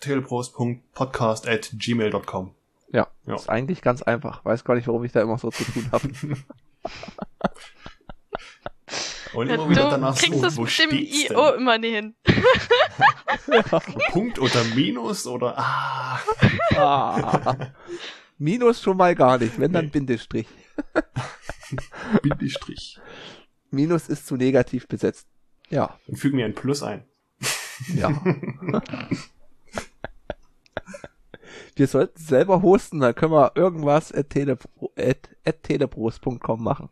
teleprost.podcast at gmail.com. Ja, Ja. ist eigentlich ganz einfach. Weiß gar nicht, warum ich da immer so zu tun habe. Und Ja, immer wieder du danach kriegst suchen, es wo mit dem steht's IO denn? immer nie hin. Punkt oder Minus oder ah. ah. Minus schon mal gar nicht, wenn dann Nee. Bindestrich. Bindestrich. Minus ist zu negativ besetzt. Ja, Dann fügen wir ein Plus ein. ja. wir sollten selber hosten, dann können wir irgendwas at, telepro, at, at teleprost.com machen.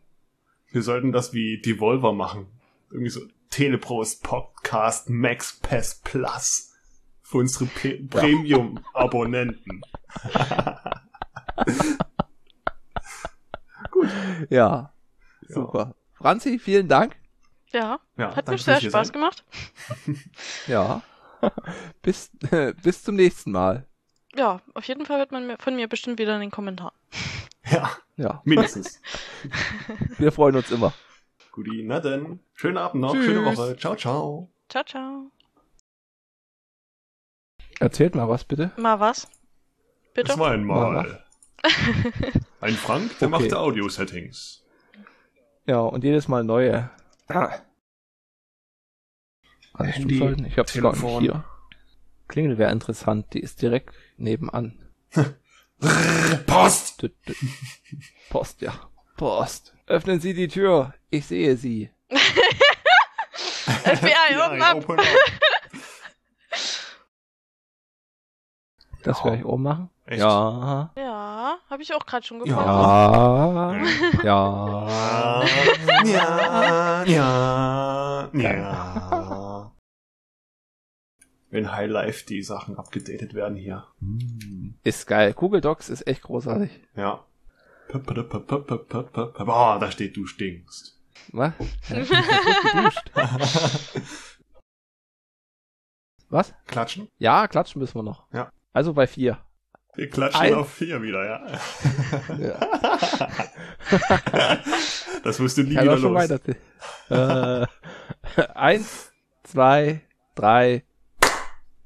Wir sollten das wie Devolver machen. Irgendwie so Teleprost Podcast Max Pass Plus. Für unsere Pe- Premium-Abonnenten. Ja, super. Franzi, vielen Dank. Ja, Ja, hat mir sehr Spaß sein. gemacht. Ja. bis, bis zum nächsten Mal. Ja, auf jeden Fall wird man mir- von mir bestimmt wieder einen Kommentar. Ja, Ja, mindestens. wir freuen uns immer. Guti, na denn. Schönen Abend noch, Tschüss. schöne Woche. Ciao, ciao. Ciao, ciao. Erzählt mal was bitte. Mal was? Bitte? Das war einmal. Ein Frank, der Okay. machte Audio-Settings. Ja, und jedes Mal neue. Alles Handy, zuschalten. Ich hab's gar nicht Telefon. hier. Klingel wäre interessant, die ist direkt nebenan. Post! Post, ja. Post. Öffnen Sie die Tür. Ich sehe Sie. FBI, open up! open up. Das Ja. werde ich oben machen. Echt? Ja. Ja, habe ich auch gerade schon gefragt. Ja. Ja. Ja, ja, ja. Wenn Highlife die Sachen abgedatet werden hier. Ist geil. Google Docs ist echt großartig. Ja. Boah, da steht, du stinkst. Was? Was? Klatschen? Ja, klatschen müssen wir noch. Ja. Also bei vier. Wir klatschen Ein- auf vier wieder, ja. Ja. das wirst du nie Kann wieder auch schon los. weiter. äh, eins, zwei, drei,